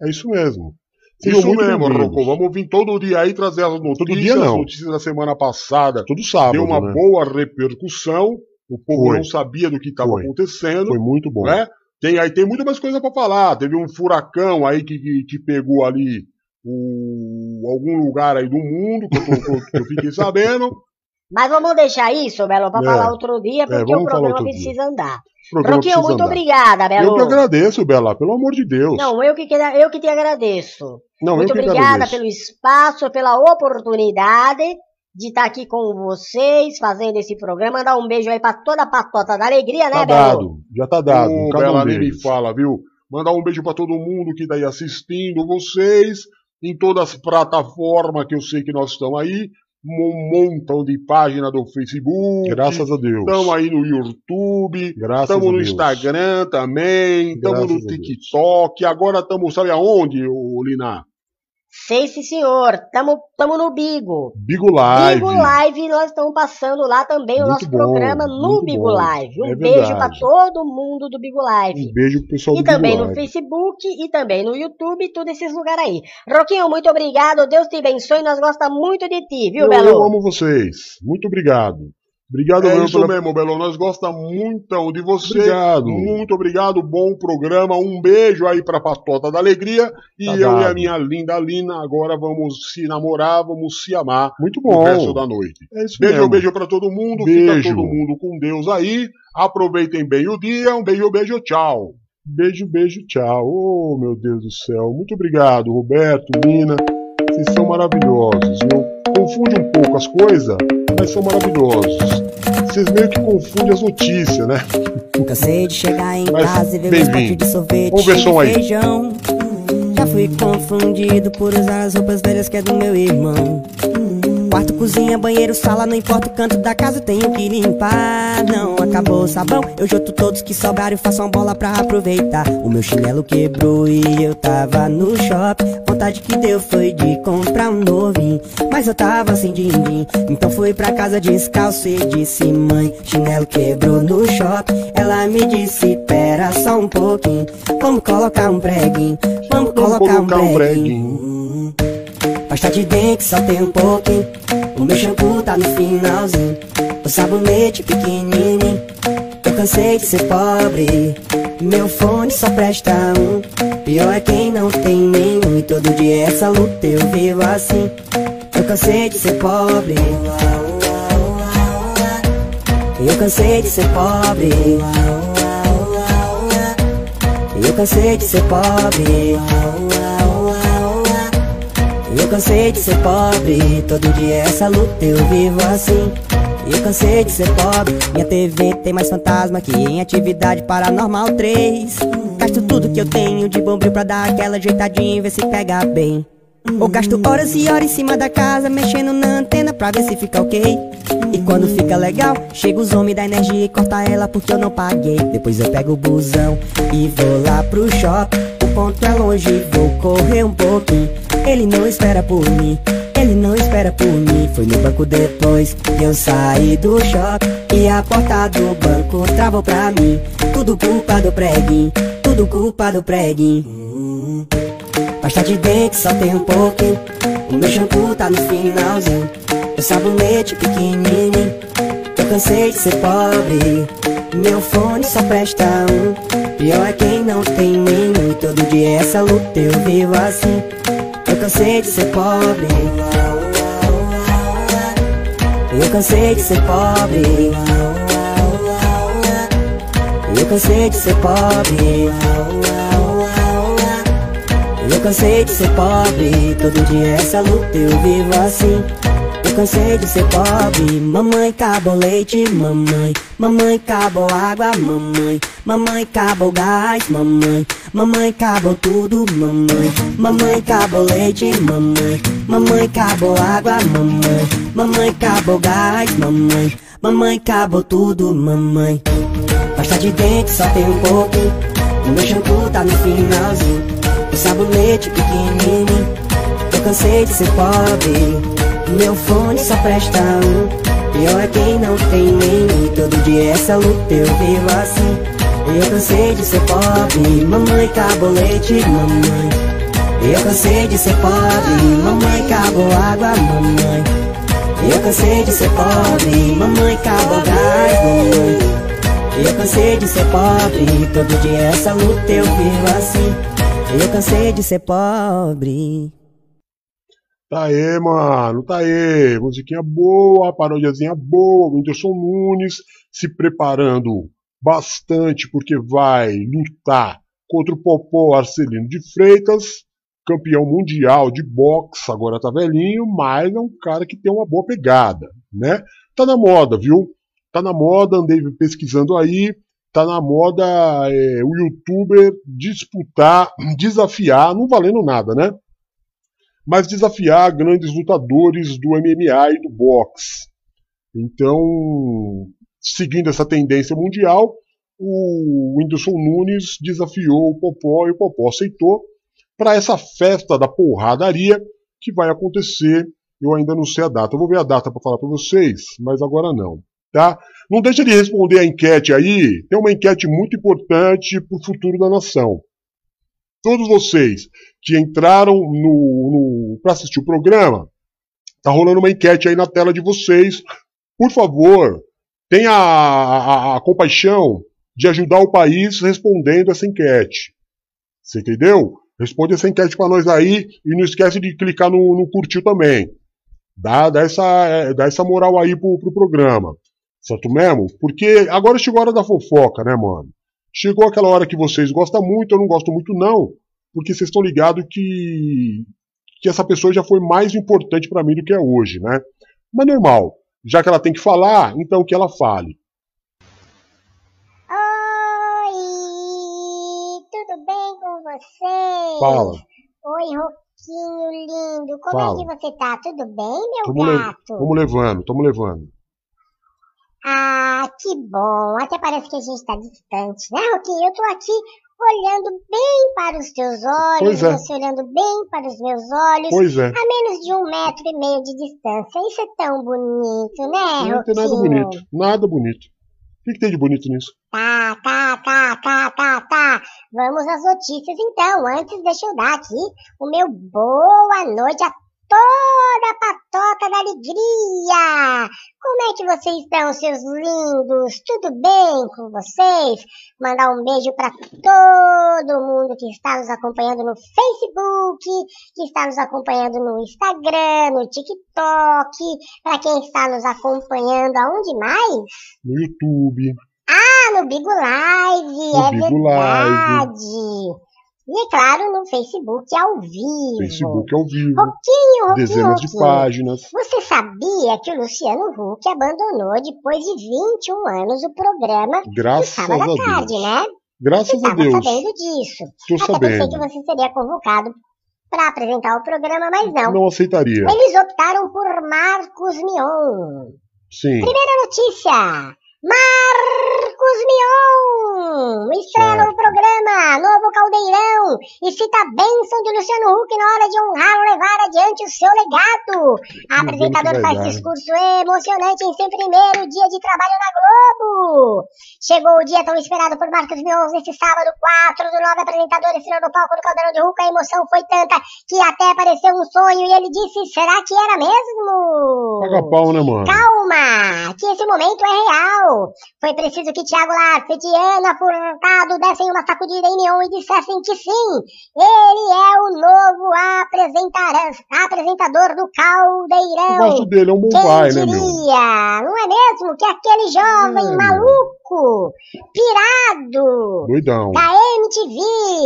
A: É isso mesmo. Sejam
K: Isso mesmo. Rocco. Vamos vir todo dia aí trazer as notícias.
A: dia não.
K: As notícias da semana passada
A: Todo sábado,
K: deu uma
A: né?
K: boa repercussão. O povo
A: Foi.
K: não sabia do que estava acontecendo.
A: Foi muito bom.
K: né? Tem, aí tem muita mais coisa pra falar. Teve um furacão aí que, que, que pegou ali o, algum lugar aí do mundo, que eu, que eu- que eu fiquei sabendo.
J: Mas vamos deixar isso, Belo, pra
A: É.
J: falar outro dia, porque o
A: vamos falar
J: programa precisa andar.
A: O
J: Roquinho, muito
A: andar.
J: obrigada, Belo.
A: Eu que agradeço, Bela, pelo amor de Deus.
J: Não, eu que, que- eu que te agradeço.
A: Não,
J: muito
A: eu que
J: obrigada
A: agradeço.
J: pelo espaço, pela oportunidade de estar aqui com vocês, fazendo esse programa. Mandar um beijo aí pra toda a patota da alegria, né,
A: Tá
J: Belo?
A: dado, já tá dado. Cada
K: Bela,
A: um
K: nem me fala, viu? Mandar um beijo pra todo mundo que tá aí assistindo vocês, em todas as plataformas que eu sei que nós estamos aí, um montão de página do Facebook.
A: Graças a Deus.
K: Estamos aí no YouTube,
A: Graças
K: estamos
A: a
K: no
A: Deus.
K: Instagram também, estamos no. TikTok, agora estamos, sabe aonde, ô, Lina?
J: Sei, sim, senhor. Tamo, tamo no Bigo.
A: Bigo Live.
J: Bigo Live, nós estamos passando lá também o
A: Muito
J: nosso
A: bom,
J: programa no Bigo
A: bom.
J: Live. Um
A: É
J: beijo pra todo mundo do Bigo Live.
A: Um beijo pro pessoal
J: E
A: do Bigo
J: também no
A: Live.
J: Facebook e também no YouTube, todos esses lugares aí. Roquinho, muito obrigado. Deus te abençoe. Nós gostamos muito de ti, viu,
A: eu,
J: Belo?
A: eu amo vocês. Muito obrigado. Obrigado
K: É
A: mesmo
K: isso
A: pela-
K: mesmo, Belo. Nós gostamos muito de você.
A: Obrigado.
K: Muito obrigado. Bom programa. Um beijo aí pra Patota da Alegria. E
A: Tá
K: eu e a
A: dado.
K: minha linda Lina agora vamos se namorar, vamos se amar
A: Muito
K: o
A: bom.
K: resto da noite.
A: É isso
K: Beijo,
A: mesmo.
K: beijo pra todo mundo.
A: Beijo.
K: Fica todo mundo com Deus aí. Aproveitem bem o dia. Um beijo, beijo, tchau.
A: Beijo, beijo, tchau. Oh, meu Deus do céu. Muito obrigado, Roberto, Nina. Vocês são maravilhosos. Eu confundo um pouco as coisas, mas são maravilhosos. Vocês meio que confundem as notícias, né?
L: Cansei de chegar em
A: Mas,
L: casa e ver meus potes de sorvete
A: Vamos ver som aí.
L: feijão. Já fui confundido por usar as roupas velhas que é do meu irmão. Quarto, cozinha, banheiro, sala, não importa o canto da casa, eu tenho que limpar. Não acabou o sabão, eu junto todos que sobraram e faço uma bola pra aproveitar. O meu chinelo quebrou e eu tava no shopping. Vontade que deu foi de comprar um novinho. Mas eu tava sem din-din, então fui pra casa descalço e disse: Mãe, chinelo quebrou no shopping. Ela me disse: Pera só um pouquinho, vamos colocar um preguinho. Vamos colocar,
A: colocar
L: um
A: um
L: preguinho. Pasta de dente só tem um pouquinho. O meu shampoo tá no finalzinho. O sabonete pequenininho. Eu cansei de ser pobre. Meu fone só presta um. Pior é quem não tem nenhum. E todo dia essa luta eu vivo assim. Eu cansei de ser pobre. Eu cansei de ser pobre. Eu cansei de ser pobre. Eu cansei de ser pobre, todo dia essa luta eu vivo assim. Eu cansei de ser pobre, minha TV tem mais fantasma que em atividade paranormal 3. Gasto tudo que eu tenho de bombril pra dar aquela ajeitadinha e ver se pega bem. Ou gasto horas e horas em cima da casa, mexendo na antena pra ver se fica ok. E quando fica legal, chega os homens da energia e corta ela porque eu não paguei. Depois eu pego o busão e vou lá pro shopping. O ponto é longe, vou correr um pouquinho. Ele não espera por mim, ele não espera por mim. Foi no banco depois que eu saí do shopping e a porta do banco travou pra mim. Tudo culpa do preguinho, tudo culpa do preguinho. Pasta de dente só tem um pouquinho. O meu shampoo tá no finalzinho. O sabonete pequenininho. Eu cansei de ser pobre. Meu fone só presta um. Pior é quem não tem nenhum. E todo dia essa luta eu vivo assim. Eu cansei de ser pobre. Eu cansei de ser pobre. Eu cansei de ser pobre. Eu cansei de ser pobre, todo dia essa luta eu vivo assim. Cansei de ser pobre, mamãe acabou leite, mamãe. Mamãe acabou água, mamãe. Mamãe acabou gás, mamãe. Mamãe acabou tudo, mamãe. Mamãe acabou leite, mamãe. Mamãe acabou água, mamãe. Mamãe acabou gás, mamãe. Mamãe acabou tudo, mamãe. Pasta de dente só tem um pouquinho. O meu shampoo tá no finalzinho. O sabonete pequenininho Eu cansei de ser pobre Meu fone só presta um. Pior é quem não tem E todo dia essa luta eu vivo assim. Eu cansei de ser pobre. Mamãe acabou leite, mamãe. Eu cansei de ser pobre. Mamãe acabou água, mamãe. Eu cansei de ser pobre. Mamãe acabou gás, mamãe. Eu cansei de ser pobre. Todo dia essa luta eu vivo assim. Eu cansei de ser pobre.
A: Tá aí, mano, tá aí. Musiquinha boa, parodiazinha boa. Whindersson Nunes se preparando bastante porque vai lutar contra o Popó Arcelino de Freitas, campeão mundial de boxe, agora tá velhinho, mas é um cara que tem uma boa pegada, né? Tá na moda, viu? Tá na moda, andei pesquisando aí tá na moda é, o youtuber disputar, desafiar, não valendo nada, né? Mas desafiar grandes lutadores do MMA e do boxe. Então, seguindo essa tendência mundial, o Whindersson Nunes desafiou o Popó e o Popó aceitou para essa festa da porradaria que vai acontecer. Eu ainda não sei a data. Eu vou ver a data para falar para vocês, mas agora não tá? Não deixa de responder a enquete aí. Tem uma enquete muito importante para o futuro da nação. Todos vocês que entraram no, no para assistir o programa, tá rolando uma enquete aí na tela de vocês. Por favor, tenha a, a, a compaixão de ajudar o país respondendo essa enquete. Você entendeu? Responde essa enquete para nós aí e não esquece de clicar no, no curtir também. Dá, dá, essa, dá essa moral aí pro, pro programa. Certo mesmo? Porque agora chegou a hora da fofoca, né, mano? Chegou aquela hora que vocês gostam muito, eu não gosto muito, não. Porque vocês estão ligados que, que essa pessoa já foi mais importante para mim do que é hoje, né? Mas normal. Já que ela tem que falar, então que ela fale.
M: Oi, tudo bem com vocês?
A: Fala.
M: Oi, Roquinho lindo, como
A: Fala.
M: é que você tá? Tudo bem, meu
A: Tamo, le
M: gato?
A: tamo levando, tamo levando.
M: Ah, que bom. Até parece que a gente tá distante, né, Roquinho? Eu tô aqui olhando bem para os teus olhos,
A: é.
M: você olhando bem para os meus olhos,
A: Pois é.
M: a menos de um metro e meio de distância. Isso é tão bonito, né,
A: Não tem nada bonito. Nada bonito. O que, que tem de bonito nisso?
M: Tá, tá, tá, tá, tá, tá. Vamos às notícias então. Antes, deixa eu dar aqui o meu boa noite a toda a patota da alegria. Como é que vocês estão, seus lindos? Tudo bem com vocês? Mandar um beijo para todo mundo que está nos acompanhando no Facebook, que está nos acompanhando no Instagram, no TikTok, para quem está nos acompanhando aonde mais?
A: No YouTube.
M: Ah, no Bigo Live,
A: No
M: é
A: Bigo
M: verdade. E é claro, no Facebook ao vivo.
A: Facebook ao vivo.
M: Roquinho, Roquinho,
A: Dezenas de páginas.
M: Você sabia que o Luciano Huck abandonou depois de 21 anos o programa
A: Graças
M: do sábado à tarde,
A: Deus.
M: né?
A: Graças a
M: Estava
A: Deus.
M: sabendo disso.
A: Tô
M: Até
A: sabendo.
M: pensei que você seria convocado para apresentar o programa, mas não.
A: Não aceitaria.
M: Eles optaram por Marcos Mion.
A: Sim.
M: Primeira notícia. Marcos Mion estrela o programa Novo Caldeirão e cita a bênção de Luciano Huck na hora de honrar levar adiante o seu legado. A
N: vai
M: faz discurso emocionante em seu primeiro dia de trabalho na Globo. Chegou o dia tão esperado por Marcos Mion neste sábado, 4 do 9, apresentador estreou no palco do Caldeirão de Huck. A emoção foi tanta que até pareceu um sonho e ele disse, será que era mesmo?
A: Paga pau, né, mano?
M: Calma, que esse momento é real. Foi preciso que Thiago Larfet e Ana Furtado dessem uma sacudida em Neon e dissessem que sim, ele é o novo apresentador do Caldeirão.
A: Eu gosto dele, é um bom
M: Quem
A: pai, né, meu?
M: diria, não é mesmo? Que aquele jovem
A: É,
M: maluco, pirado,
A: Doidão.
M: da MTV,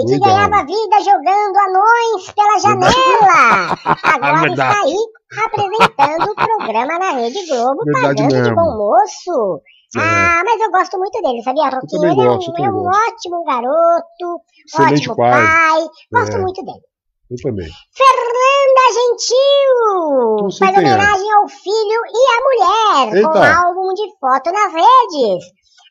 M: que
A: Doidão.
M: ganhava vida jogando anões pela janela. *laughs* Agora está aí apresentando o programa na Rede Globo,
A: Verdade
M: pagando de
A: mesmo.
M: bom moço.
A: É.
M: Ah, mas eu gosto muito dele, sabia, Roquinho? Ele é um-
A: gosto,
M: é um,
A: gosto.
M: ótimo garoto,
A: Excelente
M: ótimo
A: pai.
M: pai. Gosto
A: É.
M: muito dele.
A: Eu também.
M: Fernanda Gentil faz
A: quem é.
M: homenagem ao filho e à mulher com
A: Eita.
M: álbum de foto nas redes.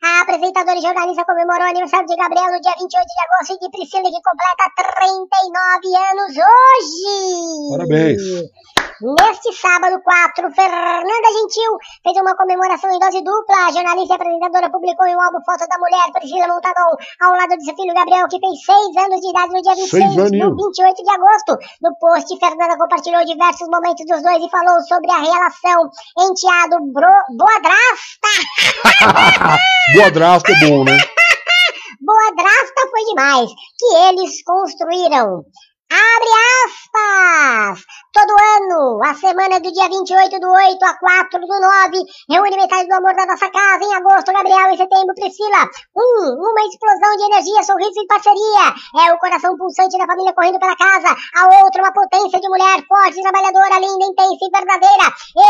M: A apresentadora e jornalista comemorou o aniversário de Gabriel no dia 28 de agosto e de Priscila, que completa 39 anos hoje.
A: Parabéns.
M: Neste sábado 4, Fernanda Gentil fez uma comemoração em dose dupla. A jornalista e apresentadora publicou em um álbum foto da mulher Priscila Montadon ao lado de seu filho Gabriel, que fez 6 anos de idade no dia 26
A: Seis
M: do
A: aninhos.
M: 28 de agosto. No post, Fernanda compartilhou diversos momentos dos dois e falou sobre a relação enteado bro, boadrasta. *laughs*
A: Boadrasto é bom, né? *laughs*
M: Boadrasta foi demais. Que eles construíram. Abre aspas! Todo ano, a semana do dia 28 do 8 a 4 do 9, reúne metade do amor da nossa casa. Em agosto, Gabriel. Em setembro, Priscila. Um, uma explosão de energia, sorriso e parceria. É o coração pulsante da família correndo pela casa. A outra, uma potência de mulher forte, trabalhadora, linda, intensa e verdadeira.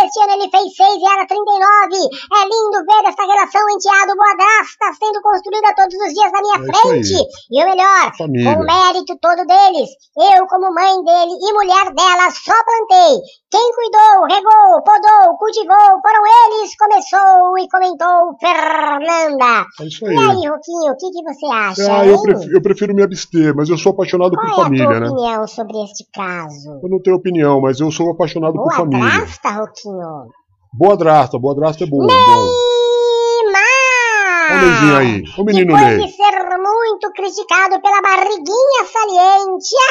M: Este ano ele fez 6 e era 39. É lindo ver essa relação enteado boadrasta sendo construída todos os dias na minha
A: É
M: frente. E o melhor,
A: Família.
M: com o mérito todo deles, eu como mãe dele e mulher dela só plantei. Quem cuidou, regou, podou, cultivou, foram eles, começou e comentou Fernanda.
A: É isso
M: E
A: aí.
M: aí, Roquinho, o que, que você acha,
A: Ah, eu prefiro, eu prefiro me abster, mas eu sou apaixonado
M: Qual
A: por
M: é a
A: família,
M: tua
A: né?
M: opinião sobre este caso?
A: Eu não tenho opinião, mas eu sou apaixonado por
M: Boa
A: família.
M: drasta, Roquinho.
A: Boadrasta, boadrasta é bom. bom.
M: Neymar!
A: Olha o aí, menino
M: Depois
A: Ney.
M: de ser muito criticado pela barriguinha saliente. *laughs*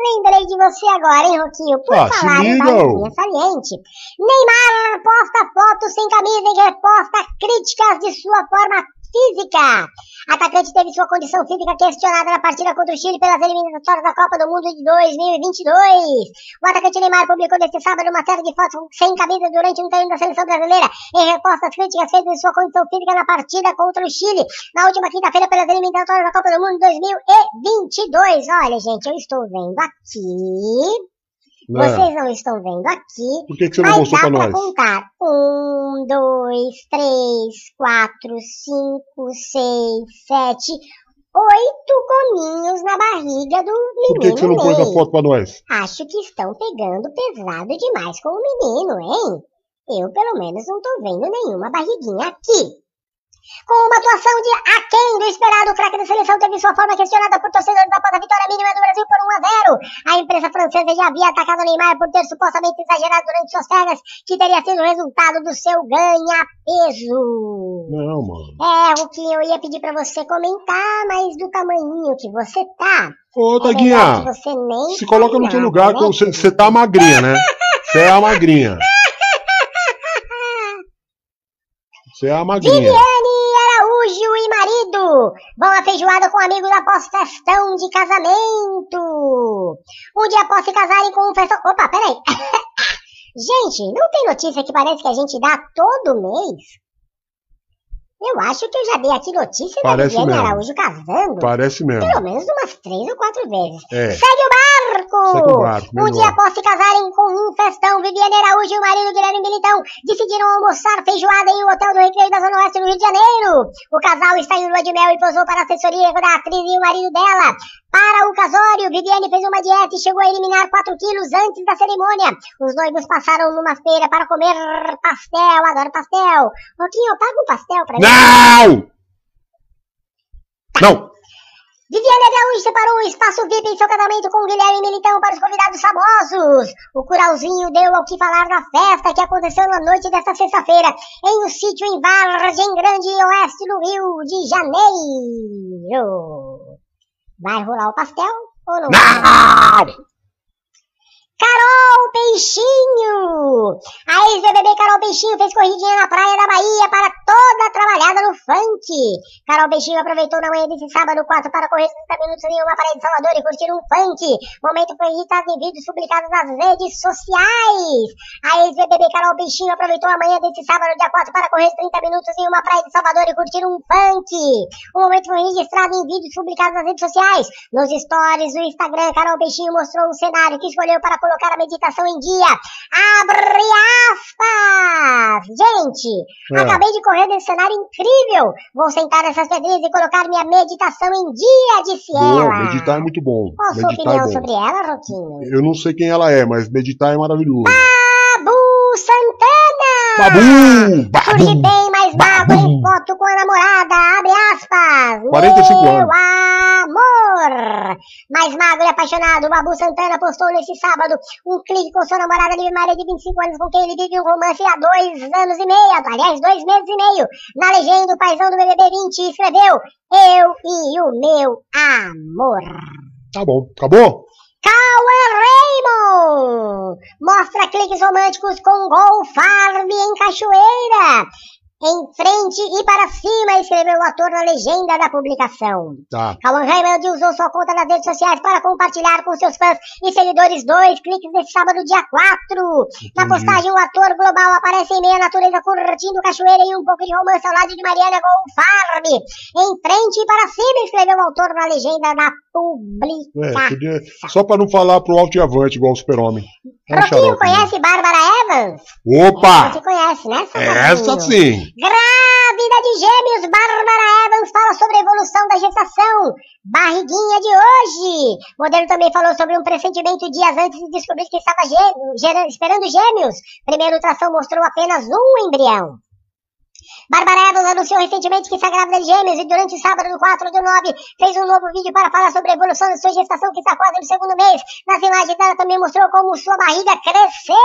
M: Lembrei de você agora, hein, Roquinho? Por
A: Ah,
M: falar em barriguinha saliente. Neymar posta fotos sem camisa e reposta críticas de sua forma física. Atacante teve sua condição física questionada na partida contra o Chile pelas eliminatórias da Copa do Mundo de 2022. O atacante Neymar publicou neste sábado uma série de fotos sem camisa durante um treino da seleção brasileira em resposta às críticas feitas de sua condição física na partida contra o Chile na última quinta-feira pelas eliminatórias da Copa do Mundo 2022. Olha, gente, eu estou vendo aqui.
A: Né?
M: Vocês não estão vendo aqui.
A: Por que, que você não
M: Mas
A: mostrou
M: dá
A: pra
M: pra
A: nós?
M: contar. Um, dois, três, quatro, cinco, seis, sete, oito gominhos na barriga do menino
A: Por que, que você não pôs a foto pra nós?
M: Acho que estão pegando pesado demais com o menino, hein? Eu, pelo menos, não tô vendo nenhuma barriguinha aqui. Com uma atuação de aquém do esperado, o craque da seleção teve sua forma questionada por torcedores após a vitória mínima do Brasil por 1 a 0. A imprensa francesa já havia atacado Neymar por ter supostamente exagerado durante suas férias, que teria sido o resultado do seu ganha-peso.
A: Não, mano.
M: É, o que eu ia pedir pra você comentar, mas do tamanhinho que você tá.
A: Ô,
M: é
A: Taguinha,
M: que você nem
A: se coloca no
M: nada,
A: lugar,
M: né,
A: que você, você tá magrinha, né? Você é a magrinha. *laughs* Você é a magrinha.
M: Viviane vão à feijoada com amigos após festão de casamento. Um dia após se casarem com um festão... Opa, peraí. *laughs* gente, não tem notícia que parece que a gente dá todo mês? Eu acho que eu já dei aqui notícia
A: Parece
M: da Viviane. Araújo casando.
A: Parece mesmo.
M: Pelo menos umas três ou quatro vezes.
A: É.
M: Segue o barco!
A: Segue o barco,
M: um dia após se casarem com um festão, Viviane Araújo e o marido Guilherme Militão decidiram almoçar feijoada em um hotel do Recreio da Zona Oeste do Rio de Janeiro. O casal está em lua de mel e posou para a assessoria da atriz e o marido dela. Para o casório, Viviane fez uma dieta e chegou a eliminar 4 quilos antes da cerimônia. Os noivos passaram numa feira para comer pastel. Adoro pastel. Roquinho, paga um pastel pra mim.
A: Não! Não!
M: Viviane Araújo separou um espaço VIP em seu casamento com Guilherme Militão para os convidados famosos. O curalzinho deu ao que falar da festa que aconteceu na noite desta sexta-feira em um sítio em Vargem Grande, oeste do Rio de Janeiro. Vai rolar o pastel ou não?
A: Não!
M: Carol Peixinho! A ex-BBB Carol Peixinho fez corridinha na praia da Bahia para toda trabalhada no funk. Carol Peixinho aproveitou na manhã desse sábado 4 para correr 30 minutos em uma praia de Salvador e curtir um funk. O momento foi registrado em vídeos publicados nas redes sociais. A ex-BBB Carol Peixinho aproveitou a manhã desse sábado dia 4 para correr 30 minutos em uma praia de Salvador e curtir um funk. O momento foi registrado em vídeos publicados nas redes sociais. Nos stories do Instagram, Carol Peixinho mostrou um cenário que escolheu para colocar a meditação em dia. Abre aspas! Gente,
A: É.
M: acabei de correr nesse cenário incrível. Vou sentar nessas pedrinhas e colocar minha meditação em dia, disse
A: Boa,
M: ela.
A: meditar é muito bom.
M: Qual a sua opinião
A: é
M: sobre ela, Roquinho?
A: Eu não sei quem ela é, mas meditar é maravilhoso.
M: Babu Santana!
A: Babu!
M: Surge
A: Babu!
M: bem mais magro em foto com a namorada, abre aspas.
A: 45
M: Meu
A: anos.
M: Amor! Mais magro e apaixonado, Babu Santana postou nesse sábado um clipe com sua namorada Liv Maria de 25 anos, com quem ele vive um romance há dois anos e meio, aliás, dois meses e meio. Na legenda, o paizão do BBB 20 escreveu, eu e o meu amor.
A: Tá bom, acabou?
M: Cauã Raymond mostra cliques românticos com Gol Farm em Cachoeira. Em frente e para cima, escreveu o ator na legenda da publicação.
A: Tá.
M: Cauã Raymond usou sua conta nas redes sociais para compartilhar com seus fãs e seguidores dois cliques nesse sábado, dia 4. Na postagem, o ator global aparece em meio à natureza curtindo cachoeira e um pouco de romance ao lado de Mariana Gonfarb. Em frente e para cima, escreveu o autor na legenda da
A: É, podia- só pra não falar pro alto e avante igual o super-homem. É um
M: Roquinho,
A: xarope, né?
M: conhece Bárbara Evans?
A: Opa!
M: Você conhece, né?
A: Essa sim!
M: Grávida de gêmeos, Bárbara Evans fala sobre a evolução da gestação. Barriguinha de hoje. O modelo também falou sobre um pressentimento dias antes de descobrir que estava gê- esperando gêmeos. Primeira ultrassom mostrou apenas um embrião. Bárbara Evans anunciou recentemente que está grávida de gêmeos e durante o sábado do 4 do 9 fez um novo vídeo para falar sobre a evolução da sua gestação que está quase no segundo mês. Nas imagens dela também mostrou como sua barriga cresceu.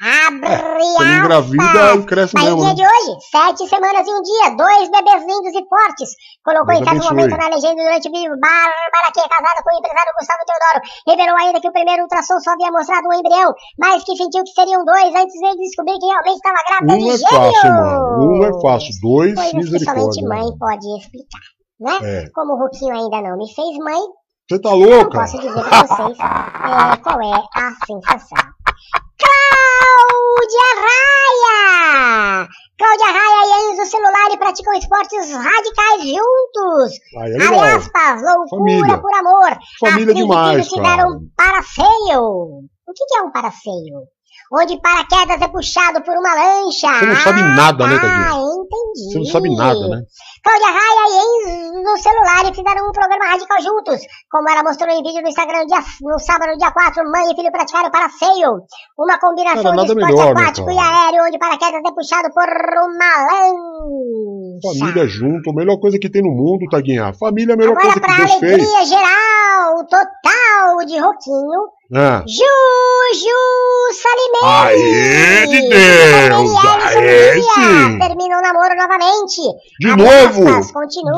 M: Abre
A: Quando engravida, cresce mesmo,
M: Barriguinha
A: né?
M: de hoje, sete semanas e um dia, dois bebês lindos e fortes. Colocou
A: Deus
M: em certo momento na legenda durante o vídeo. Bárbara, que é casada com o empresário Gustavo Teodoro, revelou ainda que o primeiro ultrassom só havia mostrado um embrião, mas que sentiu que seriam dois antes de descobrir que realmente estava grávida de
A: é
M: gêmeos.
A: Fácil, mano. Um é fácil. Dois,
M: Coisas que somente
A: misericórdia.
M: mãe pode explicar, né?
A: É.
M: Como o Ruquinho ainda não me fez mãe,
A: Você tá louca?
M: posso dizer pra vocês é, qual é a sensação. Cláudia Raia! Cláudia Raia e Enzo Celulari praticam esportes radicais juntos.
A: Aí é
M: Abre
A: legal.
M: aspas, loucura
A: Família.
M: por amor.
A: Família
M: e
A: demais,
M: filho
A: cara.
M: fizeram paraceio. O que, que é um paraceio? Onde paraquedas é puxado por uma lancha.
A: Você não sabe nada, né,
M: Ah,
A: Tadinho?
M: entendi.
A: Você não sabe nada, né?
M: Cláudia Raia e Enzo no celular e fizeram um programa radical juntos. Como ela mostrou em vídeo no Instagram dia- no sábado, dia 4, mãe e filho praticaram paraceio. Uma combinação
A: Cara,
M: de esporte
A: melhor, né,
M: aquático e
A: cara?
M: aéreo, onde paraquedas é puxado por uma lancha.
A: Família junto, a melhor coisa que tem no mundo, Taguinha. Família é a melhor
M: Agora,
A: coisa que
M: pra
A: Deus fez.
M: alegria geral, total de Roquinho,
A: Ah.
M: Juju Salimene.
A: Aê, de
M: e
A: Deus! Aê, sim!
M: Terminam o namoro novamente.
A: De
M: Abre
A: novo?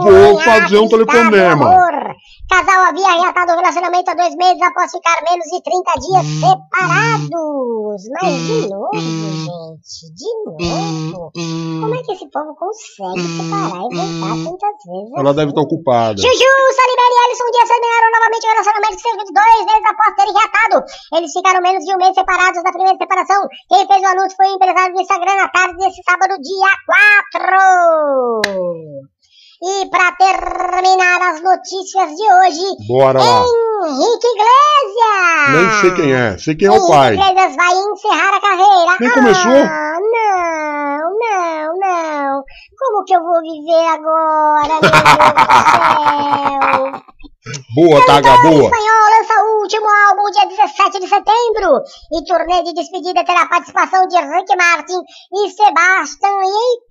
A: Vou fazer um telefonema.
M: Casal havia reatado o relacionamento há dois meses após ficar menos de 30 dias separados. Mas de novo, gente, de novo. Como é que esse povo consegue separar e voltar tantas vezes?
A: Ela deve estar ocupada.
M: Juju, Salibert e Ellison Dias terminaram novamente o relacionamento cerca de dois meses após terem reatado. Eles ficaram menos de um mês separados da primeira separação. Quem fez o anúncio foi o empresário do Instagram na tarde desse sábado, dia 4. E pra terminar as notícias de hoje,
A: Bora lá.
M: Henrique Iglesias!
A: Nem sei quem é. Sei quem é o
M: Henrique
A: pai.
M: Iglesias vai encerrar a carreira.
A: Nem começou?
M: Ah, não, não, não. Como que eu vou viver agora, meu Deus do céu? *laughs*
A: Boa, Taga,
M: O
A: boa.
M: espanhol lança o último álbum dia 17 de setembro e turnê de despedida terá a participação de Rick Martin e Sebastian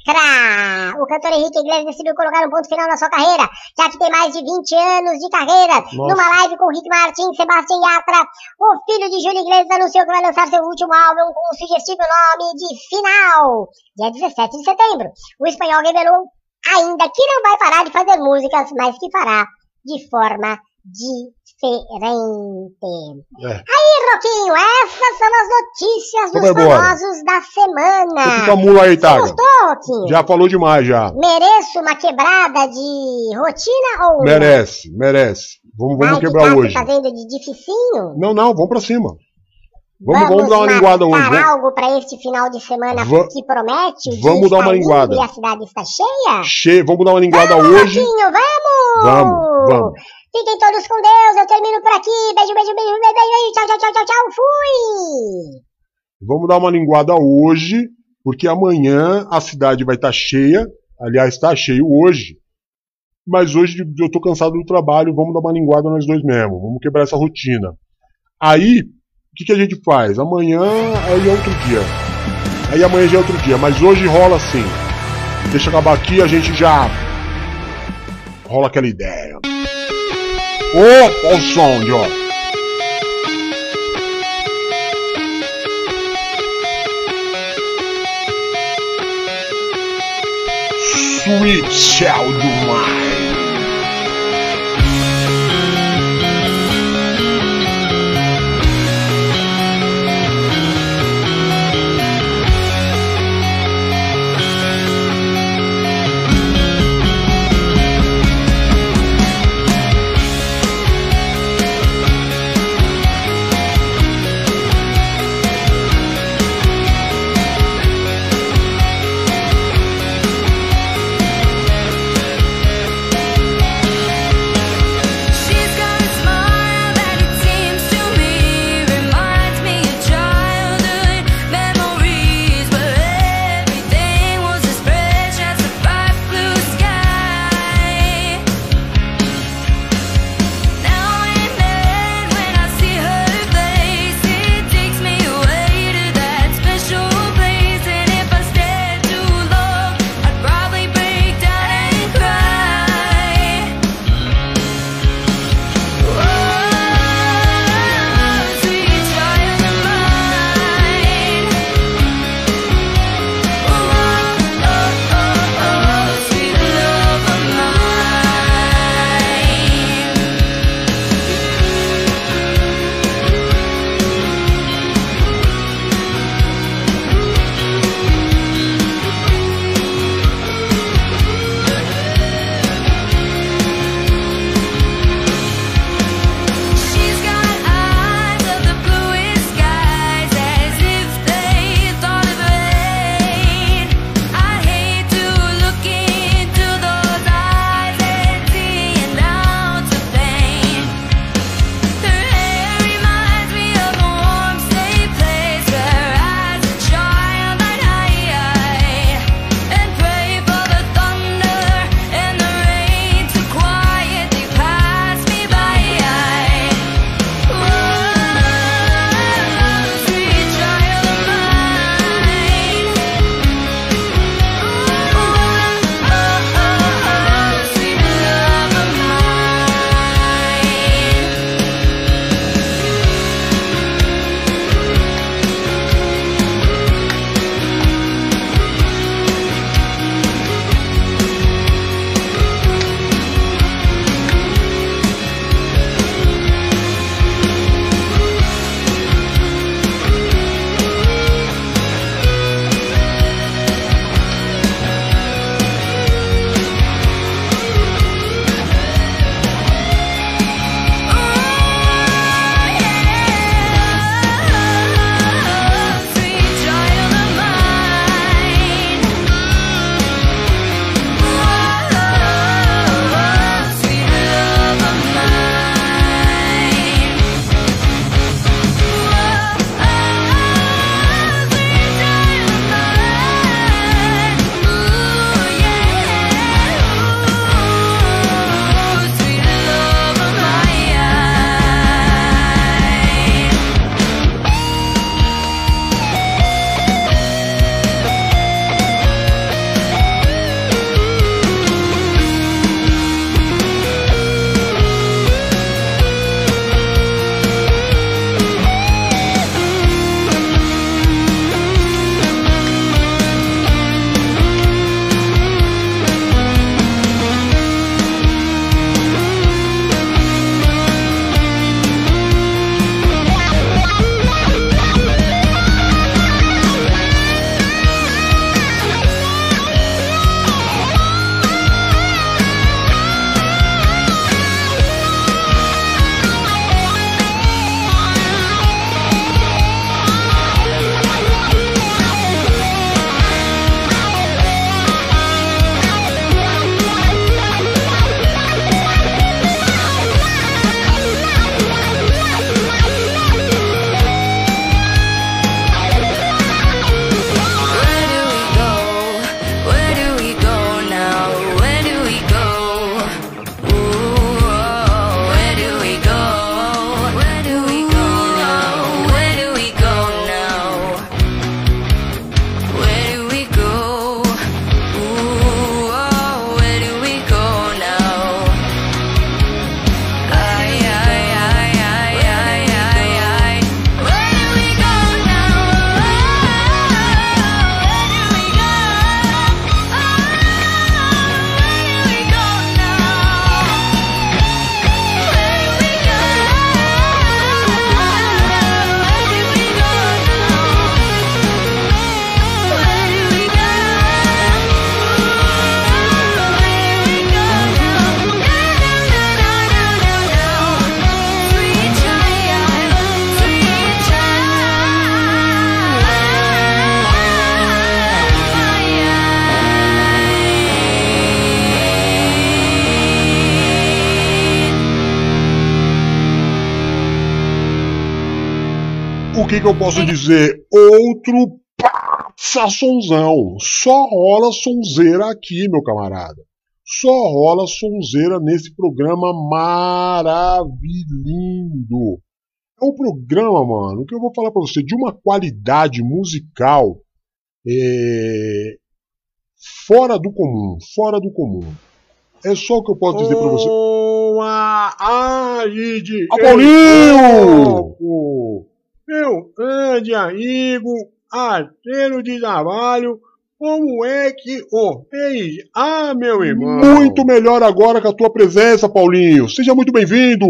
M: Yatra. O cantor Henrique Iglesias decidiu colocar um ponto final na sua carreira, já que tem mais de 20 anos de carreira.
N: Nossa.
M: Numa live com Rick Martin Sebastian Yatra, o filho de Júlio Iglesias anunciou que vai lançar seu último álbum com o sugestivo nome de Final, dia 17 de setembro. O espanhol revelou ainda que não vai parar de fazer músicas, mas que fará de forma diferente.
A: É.
M: Aí, Roquinho, essas são as notícias dos famosos da semana.
A: Fica mula aí, Taga.
M: gostou, Roquinho?
A: Já falou demais, já.
M: Mereço uma quebrada de rotina ou?
A: Merece, merece. Vamos, vamos
M: Vai
A: quebrar
M: ficar
A: hoje.
M: se fazendo de dificinho?
A: Não, não, vamos pra cima. Vamos, vamos dar uma linguada hoje. Vamos,
M: algo pra este final de semana
A: Va-
M: que promete? O
A: vamos dar uma linguada.
M: E a cidade está cheia?
A: Che... vamos dar uma linguada hoje.
M: Roquinho, vamos!
A: Vamos, vamos.
M: Fiquem todos com Deus, eu termino por aqui. Beijo, beijo, beijo, beijo, beijo, tchau, tchau, tchau, tchau, tchau, fui!
A: Vamos dar uma linguada hoje, porque amanhã a cidade vai estar cheia. Aliás, está cheio hoje. Mas hoje eu tô cansado do trabalho, vamos dar uma linguada nós dois mesmo. Vamos quebrar essa rotina. Aí, o que, que a gente faz? Amanhã aí é outro dia. Aí amanhã já é outro dia, mas hoje rola assim. Deixa acabar aqui, a gente já rola aquela ideia. Olha o som, ó. Sweet Child do Mar. Que, eu posso dizer? Outro passonzão. Só rola sonzeira aqui, meu camarada. Só rola sonzeira nesse programa maravilhindo. É um programa, mano, que eu vou falar pra você, de uma qualidade musical é, fora do comum, fora do comum. É só o que eu posso dizer pra você.
D: Boa
A: Ah, Paulinho!
D: Meu grande amigo, arteiro de trabalho, como é que o fez? Ah, meu irmão!
A: Muito melhor agora com a tua presença, Paulinho. Seja muito bem-vindo.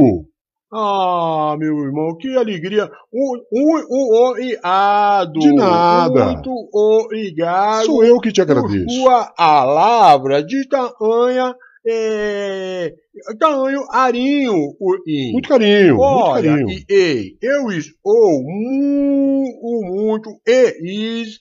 D: Ah, meu irmão, que alegria! Um, um, obrigado!
A: De nada.
D: Muito obrigado!
A: Sou eu que te
D: por
A: agradeço.
D: sua palavra de tamanha, é, tamanho arinho, Uri.
A: Muito carinho, muito
D: Olha,
A: carinho.
D: e, ei, eu estou muito, muito feliz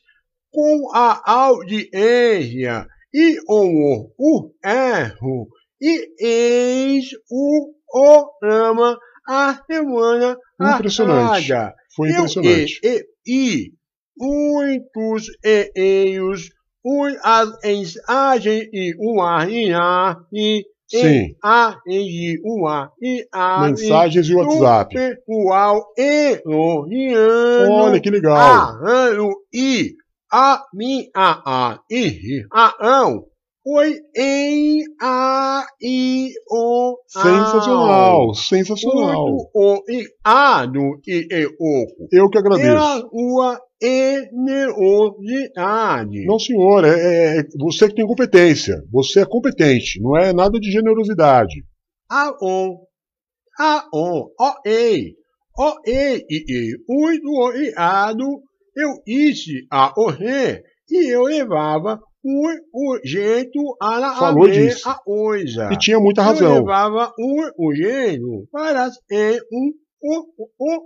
D: com a audiência e o, o erro e eis o programa a semana
A: Impressionante.
D: passada.
A: Foi
D: Eu-
A: impressionante.
D: E, e, e muitos e-mails, um, as, em a, gen, i, um, a, em a, i,
A: Sim.
D: A, E, I, U, A, I, A.
A: Mensagens de WhatsApp.
D: U, A, E, O, I, A.
A: Olha que legal.
D: A, A, I, A, Mi, A, A, I, A, ão. Oi, e A, I, O, A.
A: Sensacional, sensacional.
D: O, I, A, no, I, E, O.
A: Eu que agradeço.
D: Ela, ua, generosidade.
A: Não, senhor, é, é você que tem competência. Você é competente, não é nada de generosidade.
D: Aon, aon, ó ei, ó ei, e e, muito obrigado, eu disse a você e eu levava um, um jeito a
A: Falou disso.
D: a coisa.
A: E tinha muita
D: Eu
A: razão.
D: levava um, um jeito para ser um, um, um,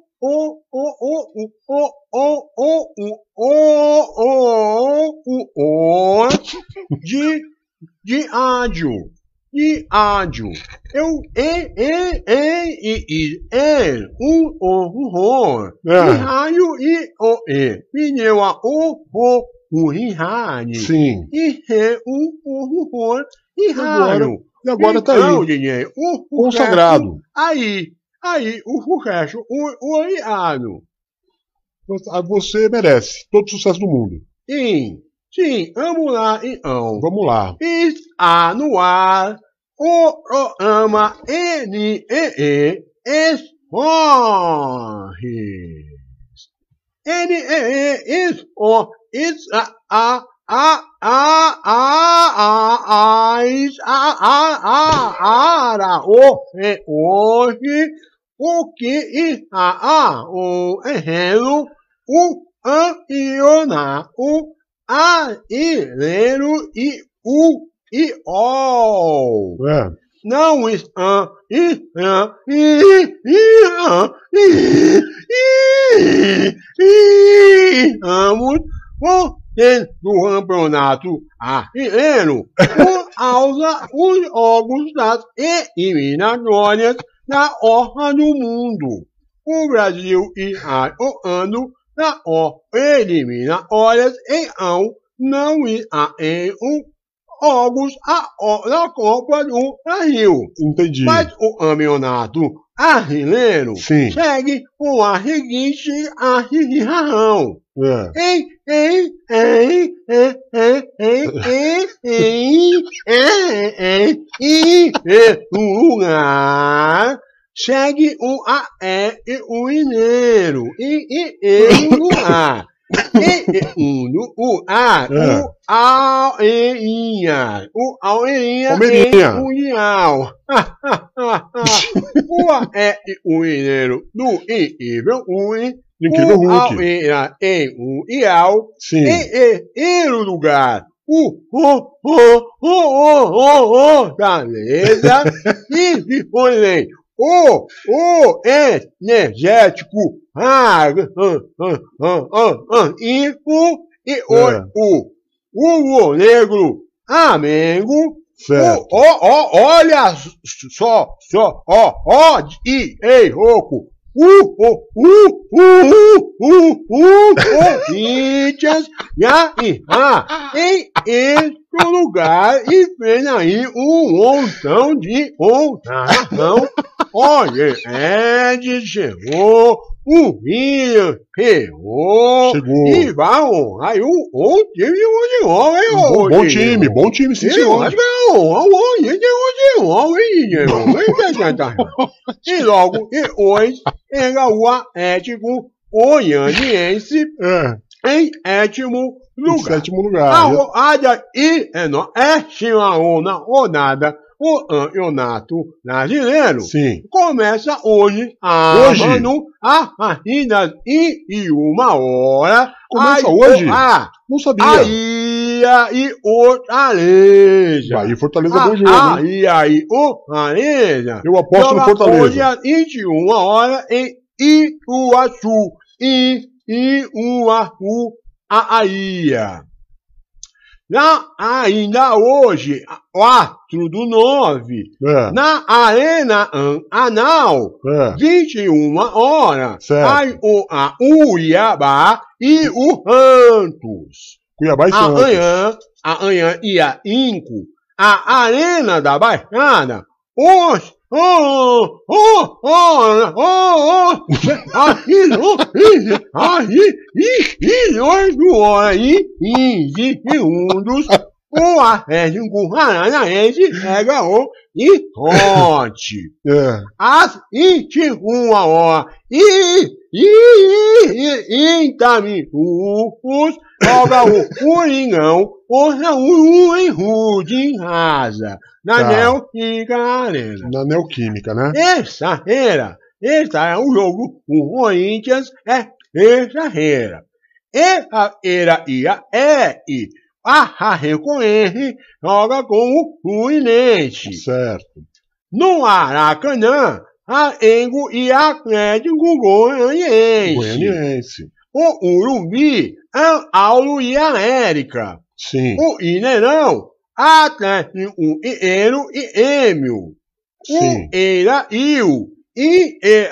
D: de de ádio de ádio eu e e e e e u o o
A: o
D: o raio e o e pneu a o o o rihane
A: sim
D: e re o o o
A: o e
D: raio
A: e agora tá aí consagrado
D: aí aí, o, resto, o, o aliado.
A: Você merece todo o sucesso do mundo.
D: Sim, sim, vamos lá, então.
A: Vamos lá.
D: Está no ar o programa NEE Esportes. NEE Esportes a, a, a, ah, a, a, a, ara, o, e, ah, o que, e, a, a, o, errero, o, an, e, ona, o, a, e lero, e u, e o.
A: É.
D: Não, is, an, i, an, i, i, an, i, i, i, i, do campeonato brasileiro por causa os jogos das eliminatórias da Copa do Mundo. O Brasil está jogando na Copa eliminatórias então não está em um jogos da Copa do Brasil.
A: Entendi.
D: Mas o campeonato
A: Sim.
D: segue com a seguinte.
A: É.
D: Ei, ei, ei, ei, ei, ei, ei, ei, ei, ei, e em lugar segue o A, E e o mineiro. E, e, e, o A. E, e, um, do- o A,
A: É.
D: o Aurinha. O Aurinha
A: Palmeirinha.
D: em Mundial. o A, E e o mineiro do Incrível Ui.
A: Incrível
D: o
A: Hulk.
D: Aurinha em Mundial.
A: Sim.
D: E, e, e no lugar. O, o, o, o, o, o, beleza. *laughs* e depois o, o energético, ah, ah, ah, ah, ah, ah, info, e o,
A: É.
D: o, o, o negro, amengo,
A: Certo.
D: o, ó, ó, olha só, só, ó, ó, e, ei, rouco, o, o, o, o, o, o, Corinthians e aí, ah, em outro lugar e vem aí um montão de ondação. Olha, Ed chegou, o William pegou
A: Chegou.
D: e vai honrar aí um, um time de futebol, hein,
A: bom, bom time, bom time, sim, senhor.
D: acho que é um bom time de futebol, hein, Diego? Tá? E logo, e hoje, pega o Atlético Goianiense
A: É,
D: em sétimo
A: em
D: lugar.
A: sétimo
D: A
A: lugar.
D: rodada e é no é na rodada o campeonato brasileiro
A: Sim.
D: começa hoje a
A: Hoje?
D: A partida e, e uma hora
A: Começa
D: Aí,
A: hoje?
D: ah,
A: Não sabia.
D: Bahia e Fortaleza
A: Bahia e Fortaleza,
D: ah,
A: bom jogo. hein?
D: aí aí Fortaleza
A: Eu aposto no Fortaleza.
D: Hoje às 21 horas em Ituaçu. I, Ituaçu, a Bahia. Na, ainda hoje, 4 do 9,
A: É,
D: na Arena An- Anal,
A: é.
D: 21 horas,
A: Certo.
D: o, a Uiabá e o Santos.
A: Cuiabá e Santos.
D: Amanhã, amanhã e a Inco, a Arena da Baixada, os Oh, oh, oh, oh, oh, aí, aí, e oito horas e 15 segundos, o Atlético Paranaense pega o Icote.
A: É.
D: Às 21 horas e, e, e, e 30 minutos, joga o Coringão o Enrude em casa, na
A: Tá.
D: Neoquímica Arena.
A: Na Neoquímica, né?
D: Terça-feira, esse é o jogo, o Corinthians é terça-feira. Terça-feira e a E, a Rarecoense joga com o Fluminense.
A: Certo.
D: No Aracanã, a Engo e Atlético Goianiense.
A: Goianiense.
D: O Urumbi, a Aulo e a América.
A: Sim.
D: O Inerão, Atlético e Ero e Emil.
A: Sim.
D: O Eira Iu. E e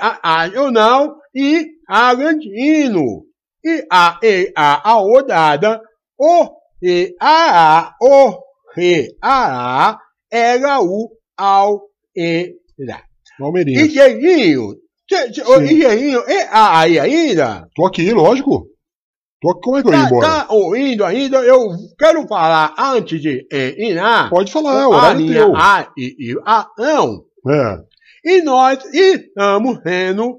D: e Argentino. E a e a a rodada, o e a a o re a a era o ao e lá. E cê- ô,
A: Sim.
D: e Dieguinho, é a- aí ainda?
A: Tô aqui, lógico. Tô. Como é que eu ia
D: Tá,
A: embora?
D: tá ouvindo ainda? Eu quero falar antes de eh, ir lá.
A: Pode falar, é o
D: a
A: horário
D: linha
A: teu.
D: A e, e A não.
A: É.
D: E nós estamos vendo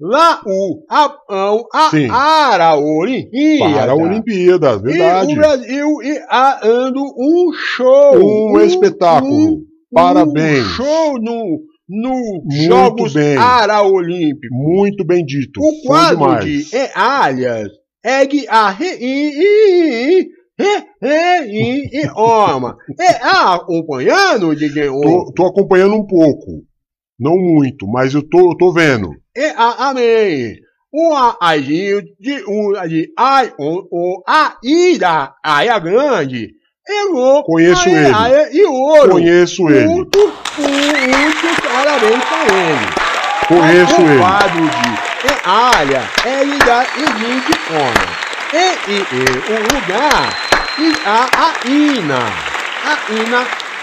D: lá o Japão, a
A: Sim.
D: Ara Olimpíada.
A: Para a Olimpíada,
D: E
A: verdade.
D: o Brasil está dando um show.
A: Um espetáculo. Parabéns.
D: Um show no, no
A: Muito
D: Jogos. Araolímpicos.
A: Muito bem dito.
D: O quadro de é, que a re, i, i, i, re, i, i, oma. É acompanhando, Diguinho?
A: Tô, tô acompanhando um pouco. Não muito, mas eu tô, eu tô vendo.
D: É a, amém. O aizinho de um de ai, o, o, a ida, aia grande. Errou.
A: Conheço ele.
D: e ouro.
A: Conheço ele.
D: Muito, muito parabéns pra ele.
A: Conheço
D: o
A: ele.
D: quadro de é área é ligar e forma. E, e, e o lugar e a a ina. A ina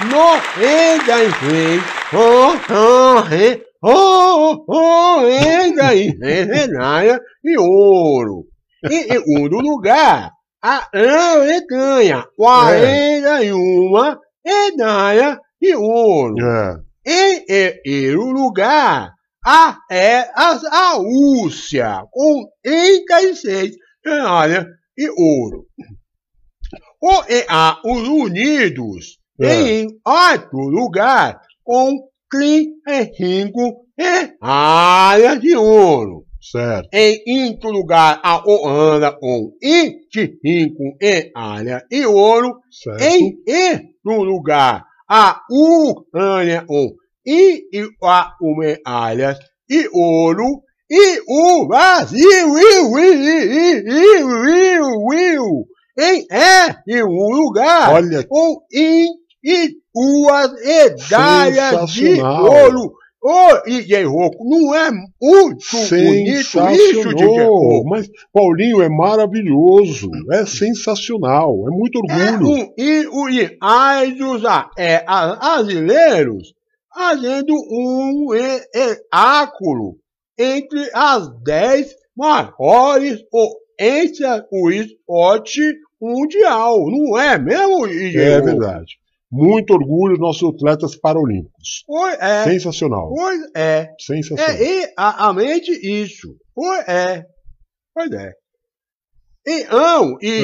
D: no enga em frente. Oh, oh, re, oh, oh, em frente. Medalha e ouro. E, e o do lugar. A Alemanha. 41 medalha e ouro.
A: É.
D: Em terceiro lugar, a, é a, a Rússia, com 36 medalhas e ouro. O, e a, os Unidos,
A: É.
D: em quarto lugar, com 35 medalhas de ouro.
A: Certo.
D: Em quinto lugar, a Holanda, com 25 medalhas e ouro.
A: Certo.
D: Em sexto lugar, a Ucrânia com e, e a, medalhas, e ouro, e o Brasil, e, e, e, e, em é em um lugar,
A: Olha.
D: um em e duas medalhas de ouro. Ô, DJ Rocco, não é muito bonito isso, DJ Rocco?
A: Mas Paulinho é maravilhoso, é sensacional, é muito é orgulho.
D: É um, e os idols é, brasileiros fazendo um espetáculo entre as 10 maiores potências do esporte mundial, não é mesmo, DJ
A: É verdade. Muito orgulho dos nossos atletas paralímpicos.
D: Pois é.
A: Sensacional.
D: Pois é.
A: Sensacional.
D: É exatamente isso. Pois é. Pois é. E,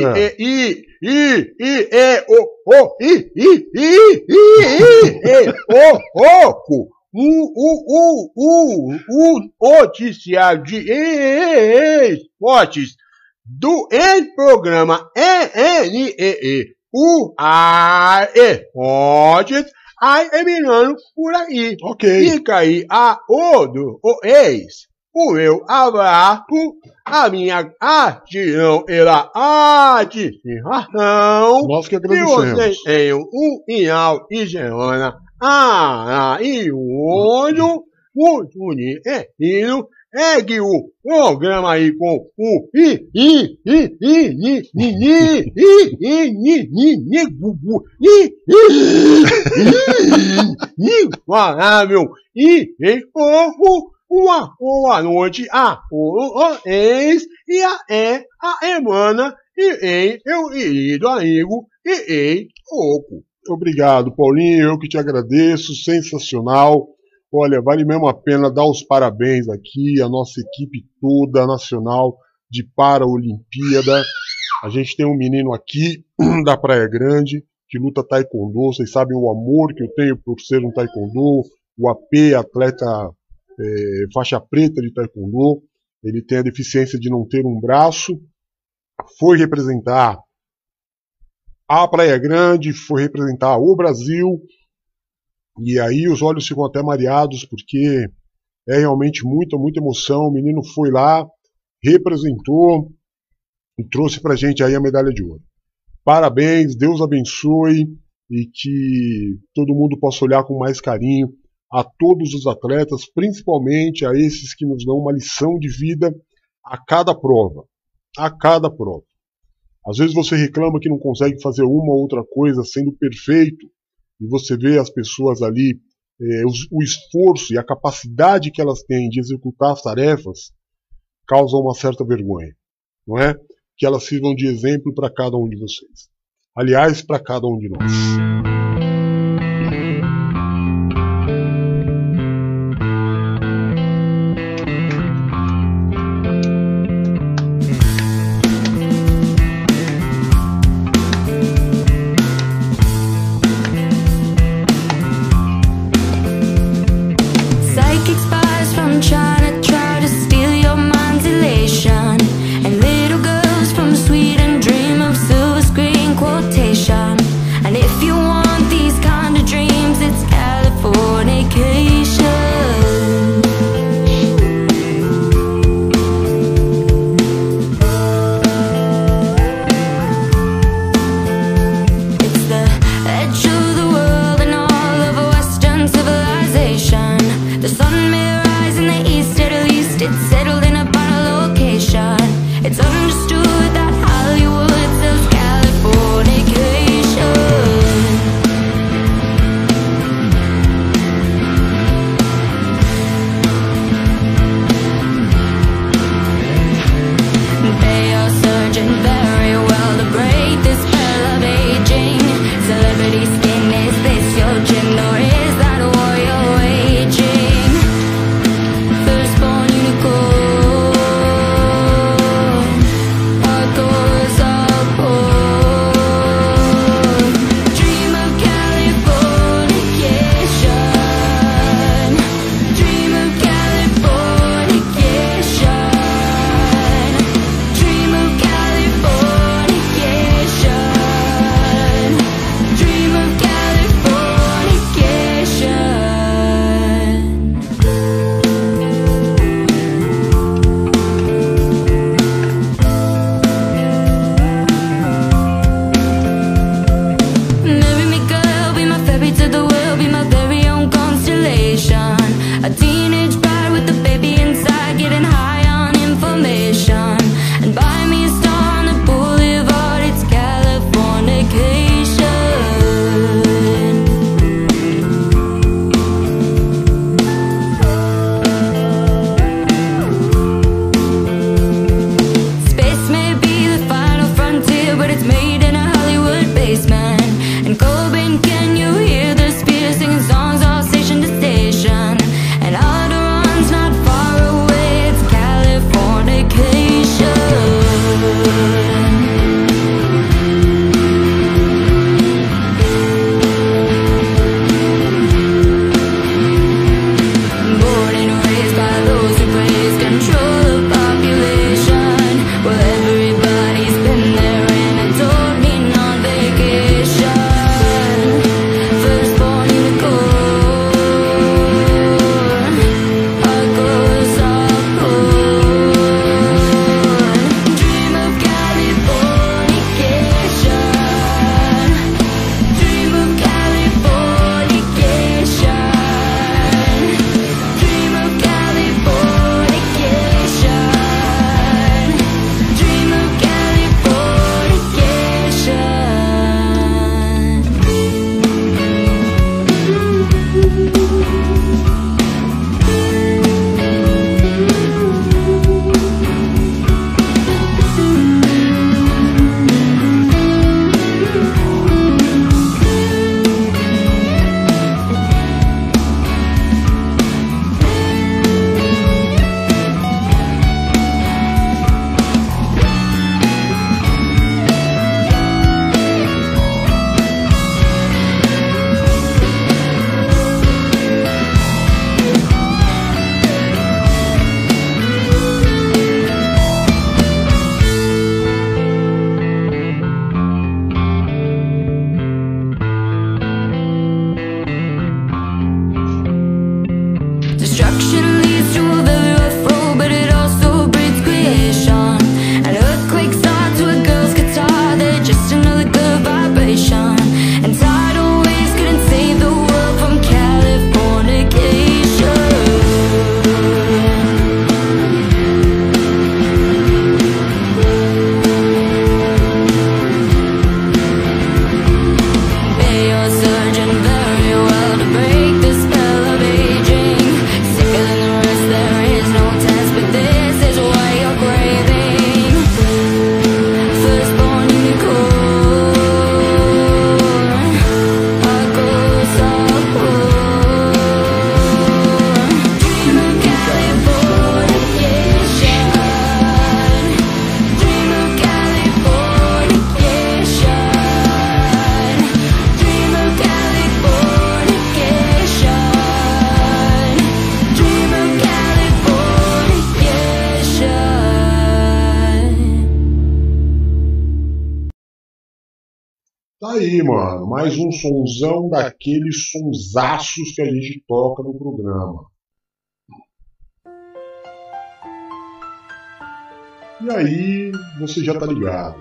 A: É.
D: e, e, e, e, e, o, o, e, e, e, e, e, e, o, oco, o, o, o, o, o noticiário de esportes do programa ENEE, o ar esportes, aí terminando por aí.
A: Ok.
D: Fica aí a odo, o ex, o meu abraço, a minha gratidão pela participação.
A: Nós que
D: E
A: agradecemos.
D: vocês tenham um final de semana maravilhoso, muito divertido. Segue o programa aí com o i i i i i i i i i i i i gugu i i i imparável e em uma boa noite a vocês e até a semana e em meu querido amigo e em pouco.
A: Obrigado, Paulinho. Eu que te agradeço. Sensacional. Olha, vale mesmo a pena dar os parabéns aqui à nossa equipe toda nacional de Paraolimpíada. A gente tem um menino aqui *clears throat* da Praia Grande que luta taekwondo. Vocês sabem o amor que eu tenho por ser um taekwondo. O AP, atleta eh, faixa preta de taekwondo. Ele tem a deficiência de não ter um braço. Foi representar a Praia Grande, foi representar o Brasil. E aí os olhos ficam até mareados, porque é realmente muita, muita emoção. O menino foi lá, representou e trouxe pra gente aí a medalha de ouro. Parabéns, Deus abençoe e que todo mundo possa olhar com mais carinho a todos os atletas, principalmente a esses que nos dão uma lição de vida a cada prova. A cada prova. Às vezes você reclama que não consegue fazer uma ou outra coisa sendo perfeito, e você vê as pessoas ali, eh, os- o esforço e a capacidade que elas têm de executar as tarefas, causa uma certa vergonha, não é? Que elas sirvam de exemplo para cada um de vocês. Aliás, para cada um de nós. Mais um sonzão daqueles sonsaços que a gente toca no programa. E aí, você já tá ligado.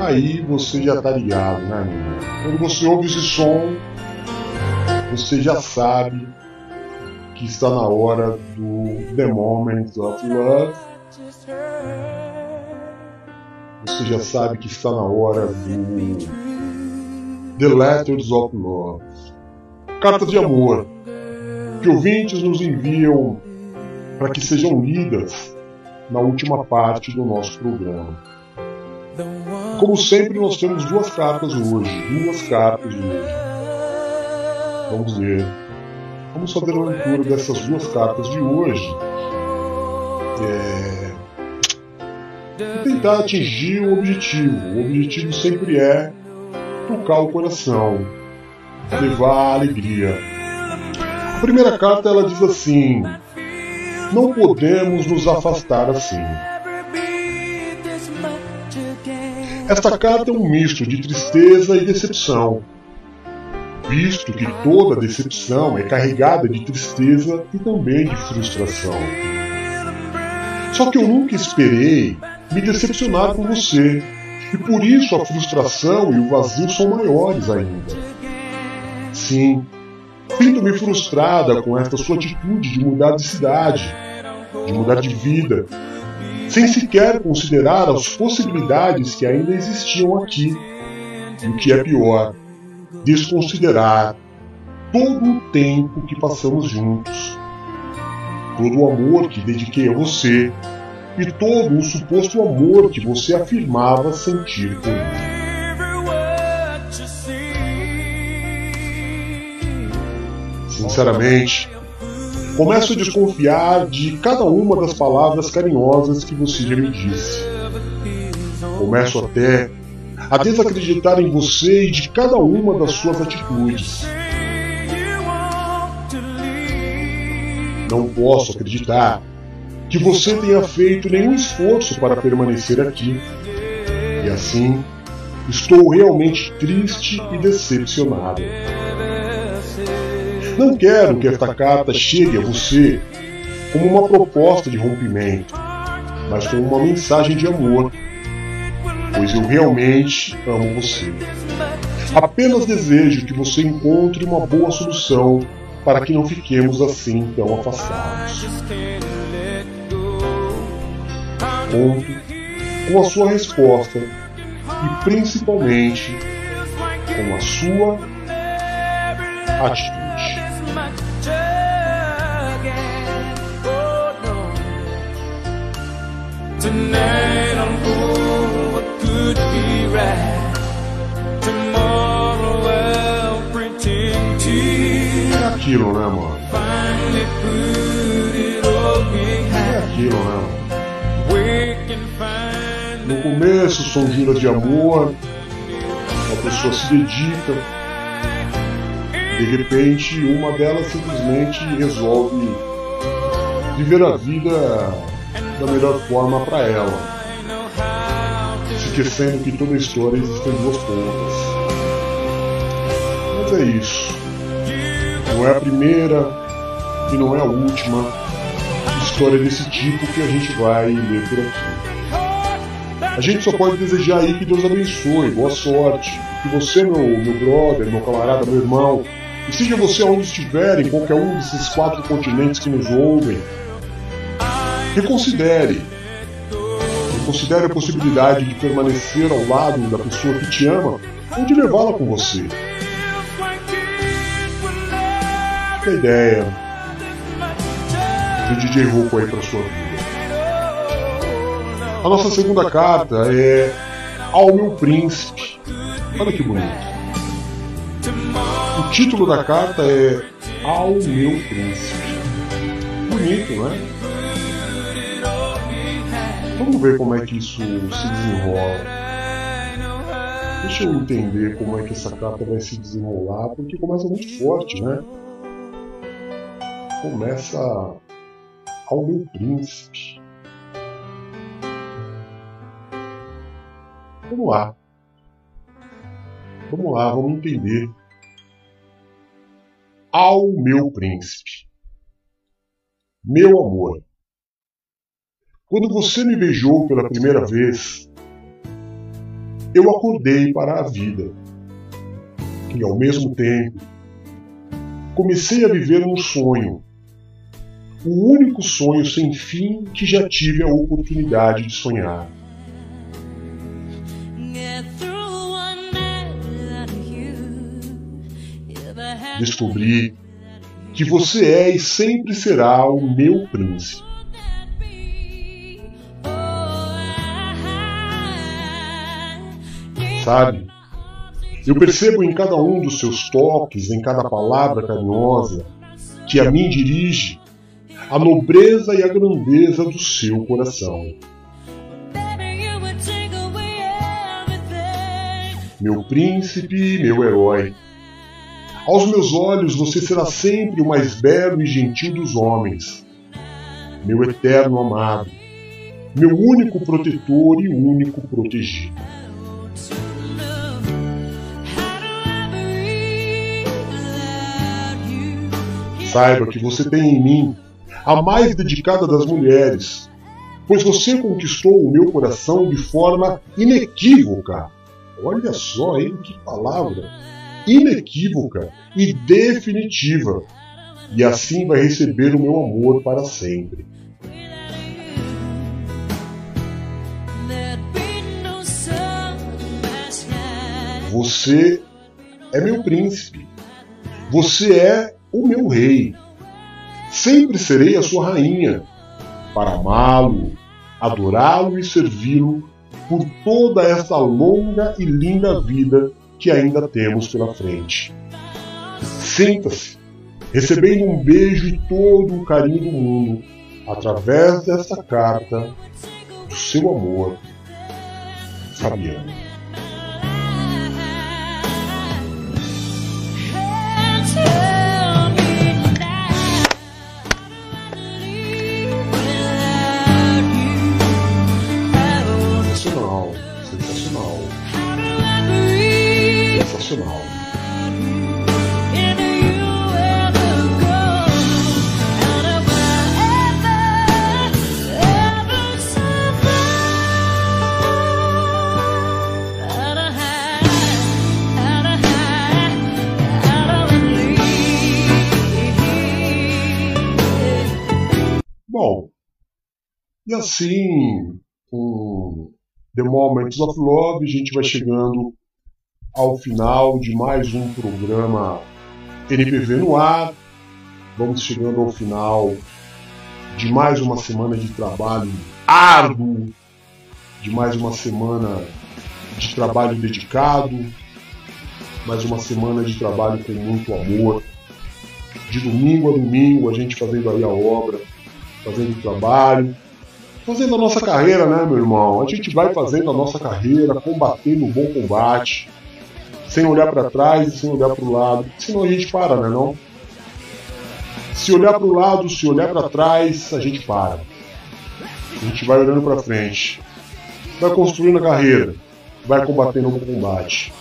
A: Aí você já tá ligado, né, amigo? Quando você ouve esse som, você já sabe que está na hora do The Moment of Love. Você já sabe que está na hora do The Letters of Love. Cartas de amor que ouvintes nos enviam para que sejam lidas na última parte do nosso programa. Como sempre, nós temos duas cartas hoje. Duas cartas hoje. Vamos ver. Vamos fazer a leitura dessas duas cartas de hoje. É... Tentar atingir o objetivo. O objetivo sempre é tocar o coração, levar a alegria. A primeira carta ela diz assim: Não podemos nos afastar assim. Esta carta é um misto de tristeza e decepção, visto que toda decepção é carregada de tristeza e também de frustração. Só que eu nunca esperei me decepcionar com você, e por isso a frustração e o vazio são maiores ainda. Sim, sinto-me frustrada com esta sua atitude de mudar de cidade, de mudar de vida, sem sequer considerar as possibilidades que ainda existiam aqui. E o que é pior, desconsiderar todo o tempo que passamos juntos, todo o amor que dediquei a você e todo o suposto amor que você afirmava sentir por mim. Sinceramente, começo a desconfiar de cada uma das palavras carinhosas que você já me disse. Começo até a desacreditar em você e de cada uma das suas atitudes. Não posso acreditar que você tenha feito nenhum esforço para permanecer aqui. E assim, estou realmente triste e decepcionado. Não quero que esta carta chegue a você como uma proposta de rompimento, mas como uma mensagem de amor, pois eu realmente amo você. Apenas desejo que você encontre uma boa solução para que não fiquemos assim tão afastados. Conto com a sua resposta e principalmente com a sua atitude.
I: Tonight I'm for what could be right. Tomorrow I'll pretend to
A: É aquilo, né, mano?
I: finally put it all
A: É aquilo, né, mano? No começo são juras de amor, a pessoa se dedica, de repente uma delas simplesmente resolve viver a vida da melhor forma para ela, esquecendo que toda história existem duas pontas. Mas é isso. Não é a primeira e não é a última história desse tipo que a gente vai ler por aqui. A gente só pode desejar aí que Deus abençoe, boa sorte, que você, meu, meu brother, meu camarada, meu irmão, e seja você onde estiver, em qualquer um desses quatro continentes que nos ouvem, reconsidere. Reconsidere a possibilidade de permanecer ao lado da pessoa que te ama ou de levá-la com você. Que ideia do DJ Rocco aí para sua vida. A nossa segunda carta é Ao Meu Príncipe. Olha que bonito. O título da carta é Ao Meu Príncipe. Bonito, né? Vamos ver como é que isso se desenrola. Deixa eu entender como é que essa carta vai se desenrolar, porque começa muito forte, né? Começa ao meu príncipe. Vamos lá. Vamos lá, vamos entender. Ao meu príncipe. Meu amor. Quando você me beijou pela primeira vez, eu acordei para a vida. E ao mesmo tempo, comecei a viver um sonho o único sonho sem fim que já tive a oportunidade de sonhar. Descobri que você é e sempre será o meu príncipe. Sabe? Eu percebo em cada um dos seus toques, em cada palavra carinhosa, que a mim dirige a nobreza e a grandeza do seu coração. Meu príncipe, meu herói. Aos meus olhos você será sempre o mais belo e gentil dos homens. Meu eterno amado. Meu único protetor e único protegido. Saiba que você tem em mim a mais dedicada das mulheres, pois você conquistou o meu coração de forma inequívoca. Olha só, hein, que palavra! Inequívoca e definitiva. E assim vai receber o meu amor para sempre. Você é meu príncipe. Você é o meu rei. Sempre serei a sua rainha, para amá-lo, adorá-lo e servi-lo por toda essa longa e linda vida que ainda temos pela frente. Sinta-se, recebendo um beijo e todo o carinho do mundo, através dessa carta do seu amor, Fabiano. E assim, com The Moments of Love, a gente vai chegando ao final de mais um programa NPV no ar. Vamos chegando ao final de mais uma semana de trabalho árduo, de mais uma semana de trabalho dedicado, mais uma semana de trabalho com muito amor. De domingo a domingo, a gente fazendo aí a obra, fazendo o trabalho, fazendo a nossa carreira, né, meu irmão? A gente vai fazendo a nossa carreira, combatendo o bom combate, sem olhar para trás e sem olhar para o lado, senão a gente para, né, não? Se olhar para o lado, se olhar para trás, a gente para. A gente vai olhando para frente, vai construindo a carreira, vai combatendo o bom combate.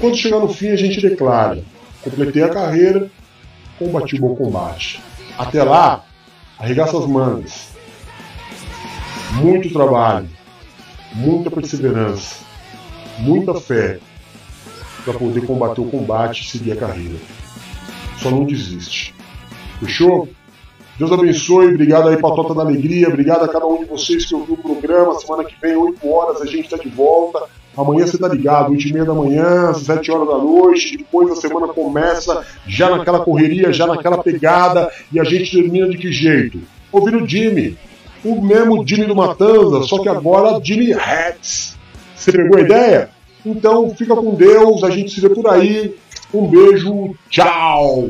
A: Quando chegar no fim, a gente declara: completei a carreira, combati o bom combate. Até lá, arregaça as mangas. Muito trabalho, muita perseverança, muita fé para poder combater o combate e seguir a carreira. Só não desiste. Fechou? Deus abençoe, obrigado aí Patota da Alegria, obrigado a cada um de vocês que ouviu o programa. Semana que vem, 8 horas, a gente está de volta. Amanhã você tá ligado, 8 e meia da manhã, 7 horas da noite, depois a semana começa já naquela correria, já naquela pegada, e a gente termina de que jeito? Ouvindo Jimmy, o mesmo Jimmy do Matanza, só que agora Jimmy Hats. Você pegou a ideia? Então fica com Deus, a gente se vê por aí. Um beijo, tchau!